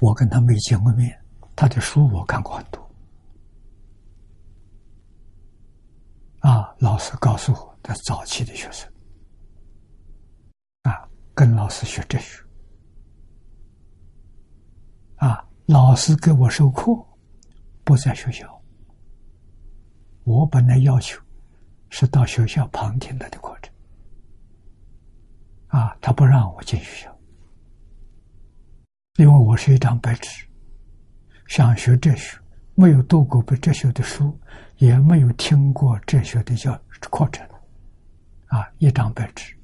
我跟他没见过面，他的书我看过很多。啊，老师告诉我，他早期的学生，啊，跟老师学哲学，啊，老师给我授课，不在学校。我本来要求是到学校旁听他的课程，啊，他不让我进学校。因为我是一张白纸，想学哲学，没有读过哲学的书，也没有听过哲学的教课程，啊，一张白纸。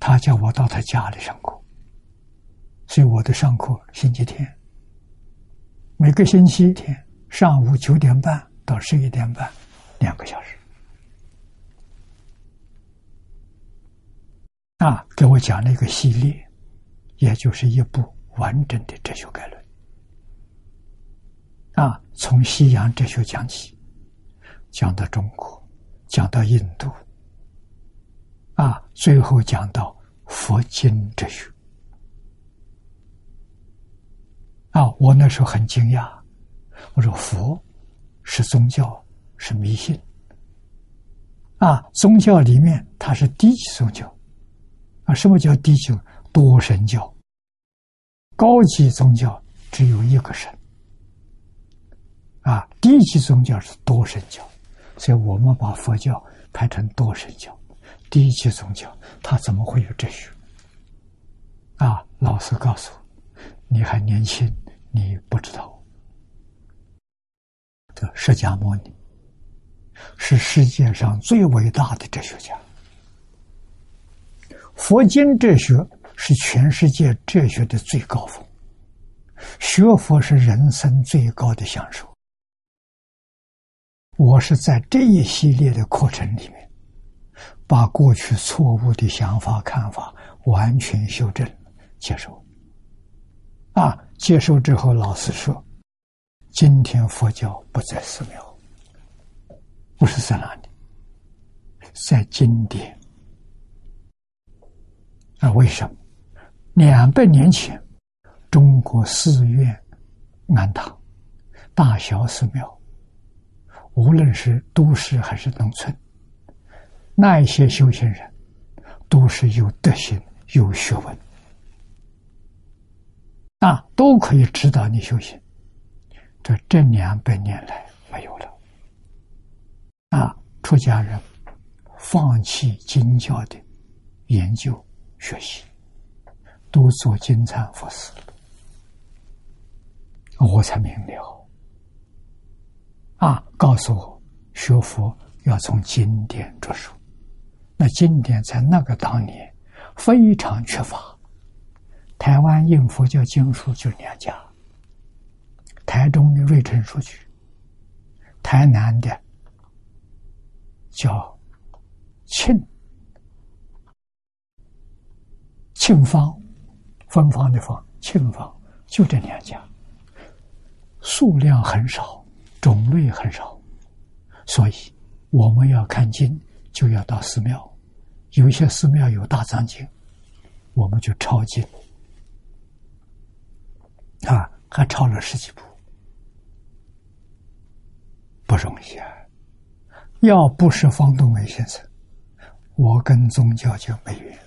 他叫我到他家里上课，所以我的上课星期天，每个星期天上午九点半到十一点半，两个小时。啊，给我讲了一个系列，也就是一部完整的哲学概论。啊，从西洋哲学讲起，讲到中国，讲到印度，啊，最后讲到佛经哲学。啊，我那时候很惊讶，我说佛是宗教，是迷信。啊，宗教里面它是低级宗教。啊，什么叫低级？多神教。高级宗教只有一个神。啊，低级宗教是多神教，所以我们把佛教排成多神教。低级宗教它怎么会有哲学？啊，老师告诉，你还年轻，你不知道。这释迦牟尼是世界上最伟大的哲学家。佛经哲学是全世界哲学的最高峰，学佛是人生最高的享受。我是在这一系列的课程里面，把过去错误的想法、看法完全修正、接受。啊，接受之后，老师说：“今天佛教不在寺庙，不是在哪里，在经典。”啊，为什么？两百年前，中国寺院、庵堂、大小寺庙。无论是都市还是农村，那一些修行人都是有德行、有学问，啊，都可以指导你修行。这这两百年来没有了，啊，出家人放弃经教的研究学习，都做金蝉佛事，我才明了。啊，告诉我，学佛要从经典着手。那经典在那个当年非常缺乏。台湾印佛教经书就两家，台中的瑞城书局，台南的叫庆庆方，芬芳的芳，庆方就这两家，数量很少。种类很少，所以我们要看经，就要到寺庙。有一些寺庙有大藏经，我们就抄经啊，还抄了十几部，不容易啊！要不是方东梅先生，我跟宗教就没缘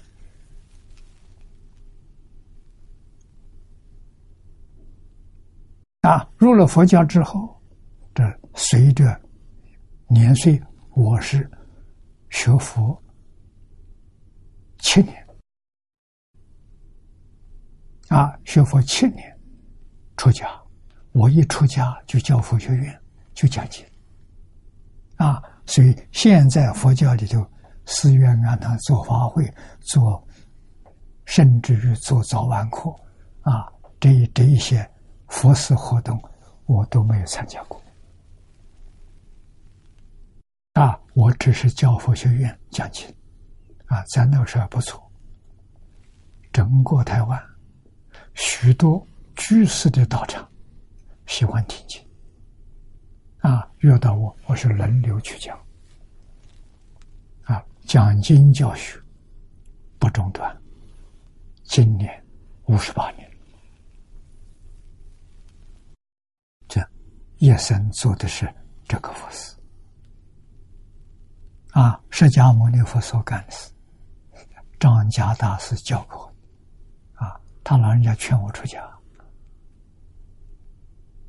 啊。入了佛教之后。这随着年岁，我是学佛七年啊，学佛七年出家。我一出家就教佛学院，就讲经啊。所以现在佛教里头，寺院让他做法会，做甚至于做早晚课啊，这这一些佛事活动，我都没有参加过。啊，我只是教佛学院讲经，啊，在那个时候不错。整个台湾许多居士的道场喜欢听经，啊，遇到我，我是轮流去讲，啊，讲经教学不中断，今年五十八年，这一生做的是这个佛事。啊，释迦牟尼佛所干的事，张家大师教过我，啊，他老人家劝我出家，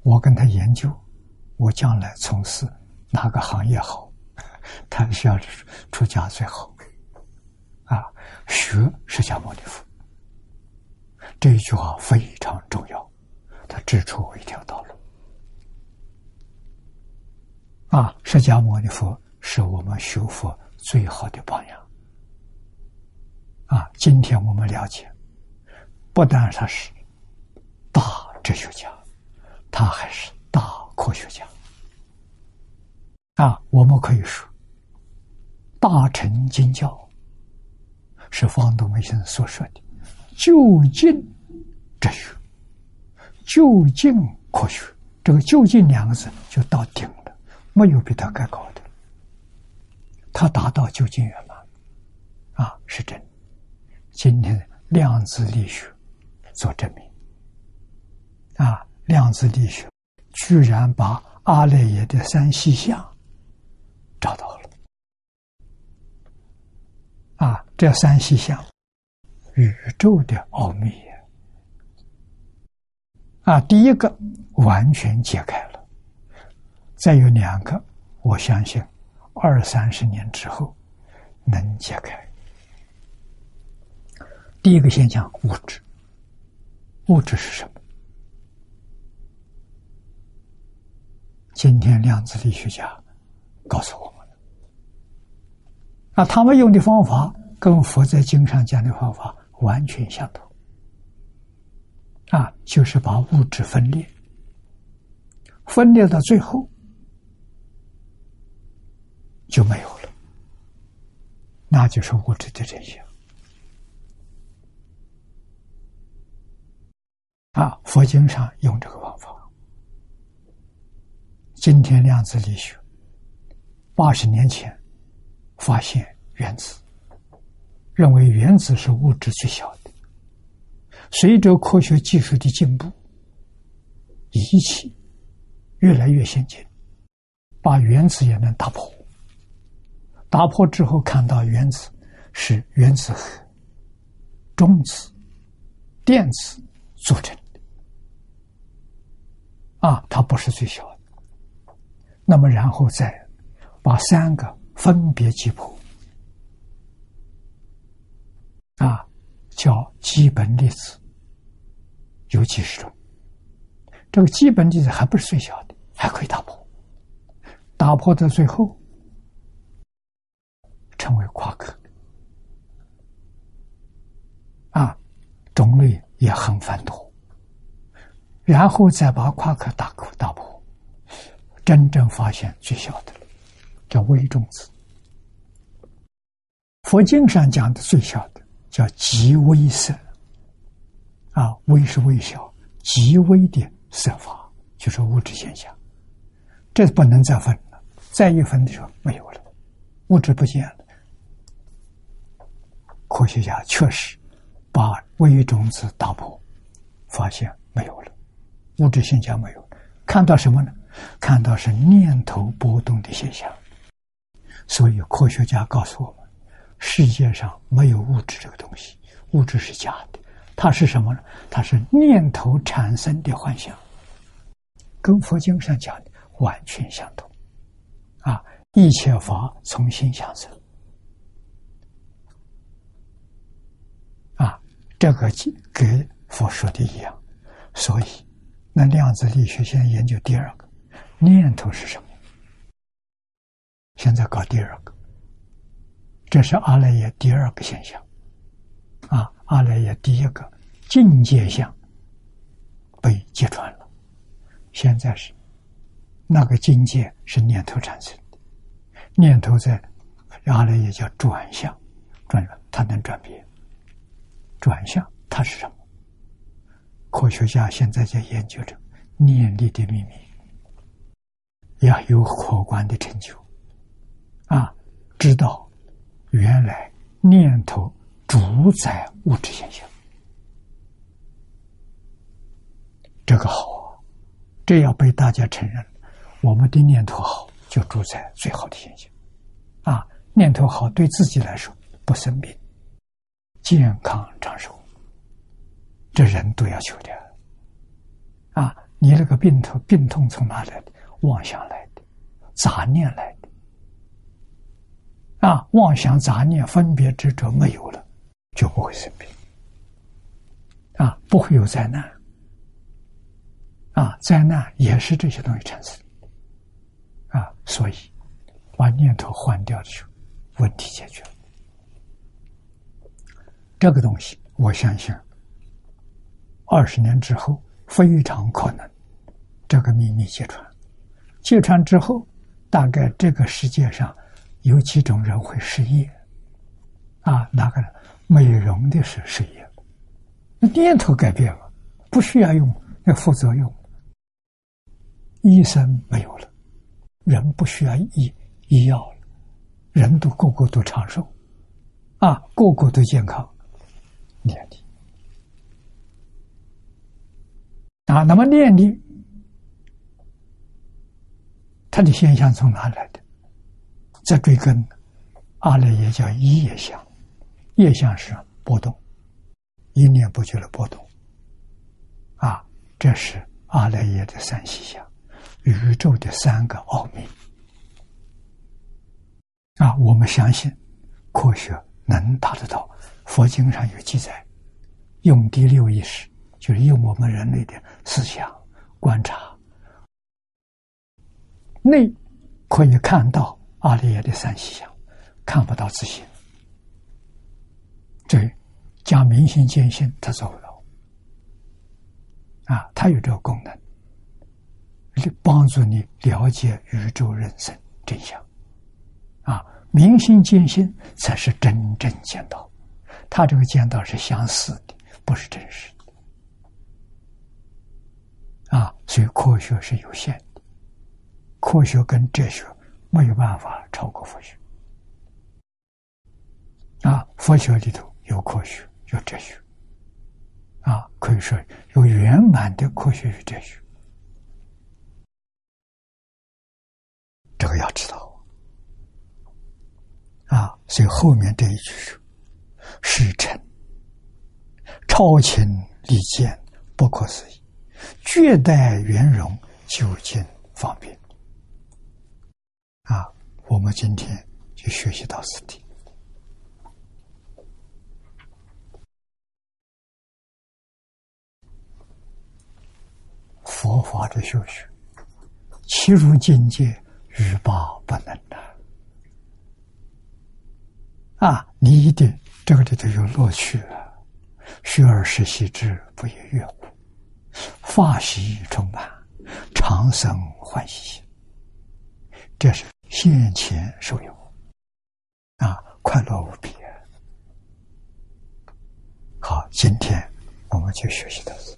我跟他研究，我将来从事哪个行业好，他需要出家最好，啊，学释迦牟尼佛，这一句话非常重要，他指出我一条道路，啊，释迦牟尼佛。是我们修佛最好的榜样啊！今天我们了解，不但他是大哲学家，他还是大科学家啊！我们可以说，大乘经教是方东梅先生所说的究竟哲学、究竟科学。这个“究竟”两个字就到顶了，没有比他更高的。他达到究竟圆满，啊，是真。今天量子力学做证明，啊，量子力学居然把阿赖耶的三细相找到了，啊，这三细相宇宙的奥秘啊！第一个完全解开了，再有两个，我相信二三十年之后能解开。第一个现象，物质，物质是什么？今天量子力学家告诉我们啊，他们用的方法跟佛在经上讲的方法完全相同，啊，就是把物质分裂，分裂到最后就没有了，那就是物质的真相。啊，佛经上用这个方法。今天量子力学八十年前发现原子，认为原子是物质最小的。随着科学技术的进步，仪器越来越先进，把原子也能打破。打破之后，看到原子是原子核、中子、电子组成的。啊，它不是最小的。那么，然后再把三个分别击破，啊，叫基本粒子，有几十种。这个基本粒子还不是最小的，还可以打破。打破到最后，成为夸克。啊，种类也很繁多。然后再把夸克打破，打破，真正发现最小的叫微中子。佛经上讲的最小的叫极微色，啊，微是微小，极微的色法就是物质现象。这不能再分了，再一分的时候没有了，物质不见了。科学家确实把微中子打破，发现没有了。物质现象没有了，看到什么呢？看到是念头波动的现象。所以科学家告诉我们，世界上没有物质这个东西，物质是假的。它是什么呢？它是念头产生的幻想，跟佛经上讲的完全相同。啊，一切法从心想生。啊，这个跟佛说的一样，所以。那量子力学现在研究第二个念头是什么？现在搞第二个，这是阿赖耶第二个现象。啊，阿赖耶第一个境界相被揭穿了，现在是那个境界是念头产生的，念头在阿赖耶叫转向，转了它能转变，转向它是什么？科学家现在在研究着念力的秘密，要有可观的成就啊！知道原来念头主宰物质现象，这个好，这要被大家承认。我们的念头好，就主宰最好的现象啊！念头好，对自己来说不生病、健康长寿。这人都要求的，啊！你那个病痛，病痛从哪来的？妄想来的，杂念来的，啊！妄想、杂念、分别执着没有了，就不会生病，啊！不会有灾难，啊！灾难也是这些东西产生，啊！所以把念头换掉的时候，问题解决了。这个东西，我相信。二十年之后，非常可能这个秘密揭穿。揭穿之后，大概这个世界上有几种人会失业啊？哪个美容的是失业？那念头改变了，不需要用要副作用。医生没有了，人不需要医医药了，人都个个都长寿啊，个个都健康，念力。啊，那么念力，它的现象从哪来的？在追根，阿赖耶叫一业相，业相是波动，一念不觉的波动。啊，这是阿赖耶的三细相，宇宙的三个奥秘。啊，我们相信科学能达得到。佛经上有记载，用第六意识，就是用我们人类的思想观察，内可以看到阿赖耶的三细相，看不到自信。这讲明心见性，他做不到。啊，他有这个功能，帮助你了解宇宙人生真相。啊，明心见性才是真正见到。他这个见到是相似的，不是真实的。啊，所以科学是有限的，科学跟哲学没有办法超过佛学。啊，佛学里头有科学，有哲学。啊，可以说有圆满的科学与哲学。这个要知道。啊，所以后面这一句是。世成，超情利剑，不可思议，绝代圆融，究竟方便。啊，我们今天就学习到此地。佛法的修学，其入境界，欲罢不能的。啊，你一定。这个里头有乐趣！学而时习之，不亦乐乎？法喜充满，长生欢喜，这是现前受用啊！快乐无比。好，今天我们就学习到此。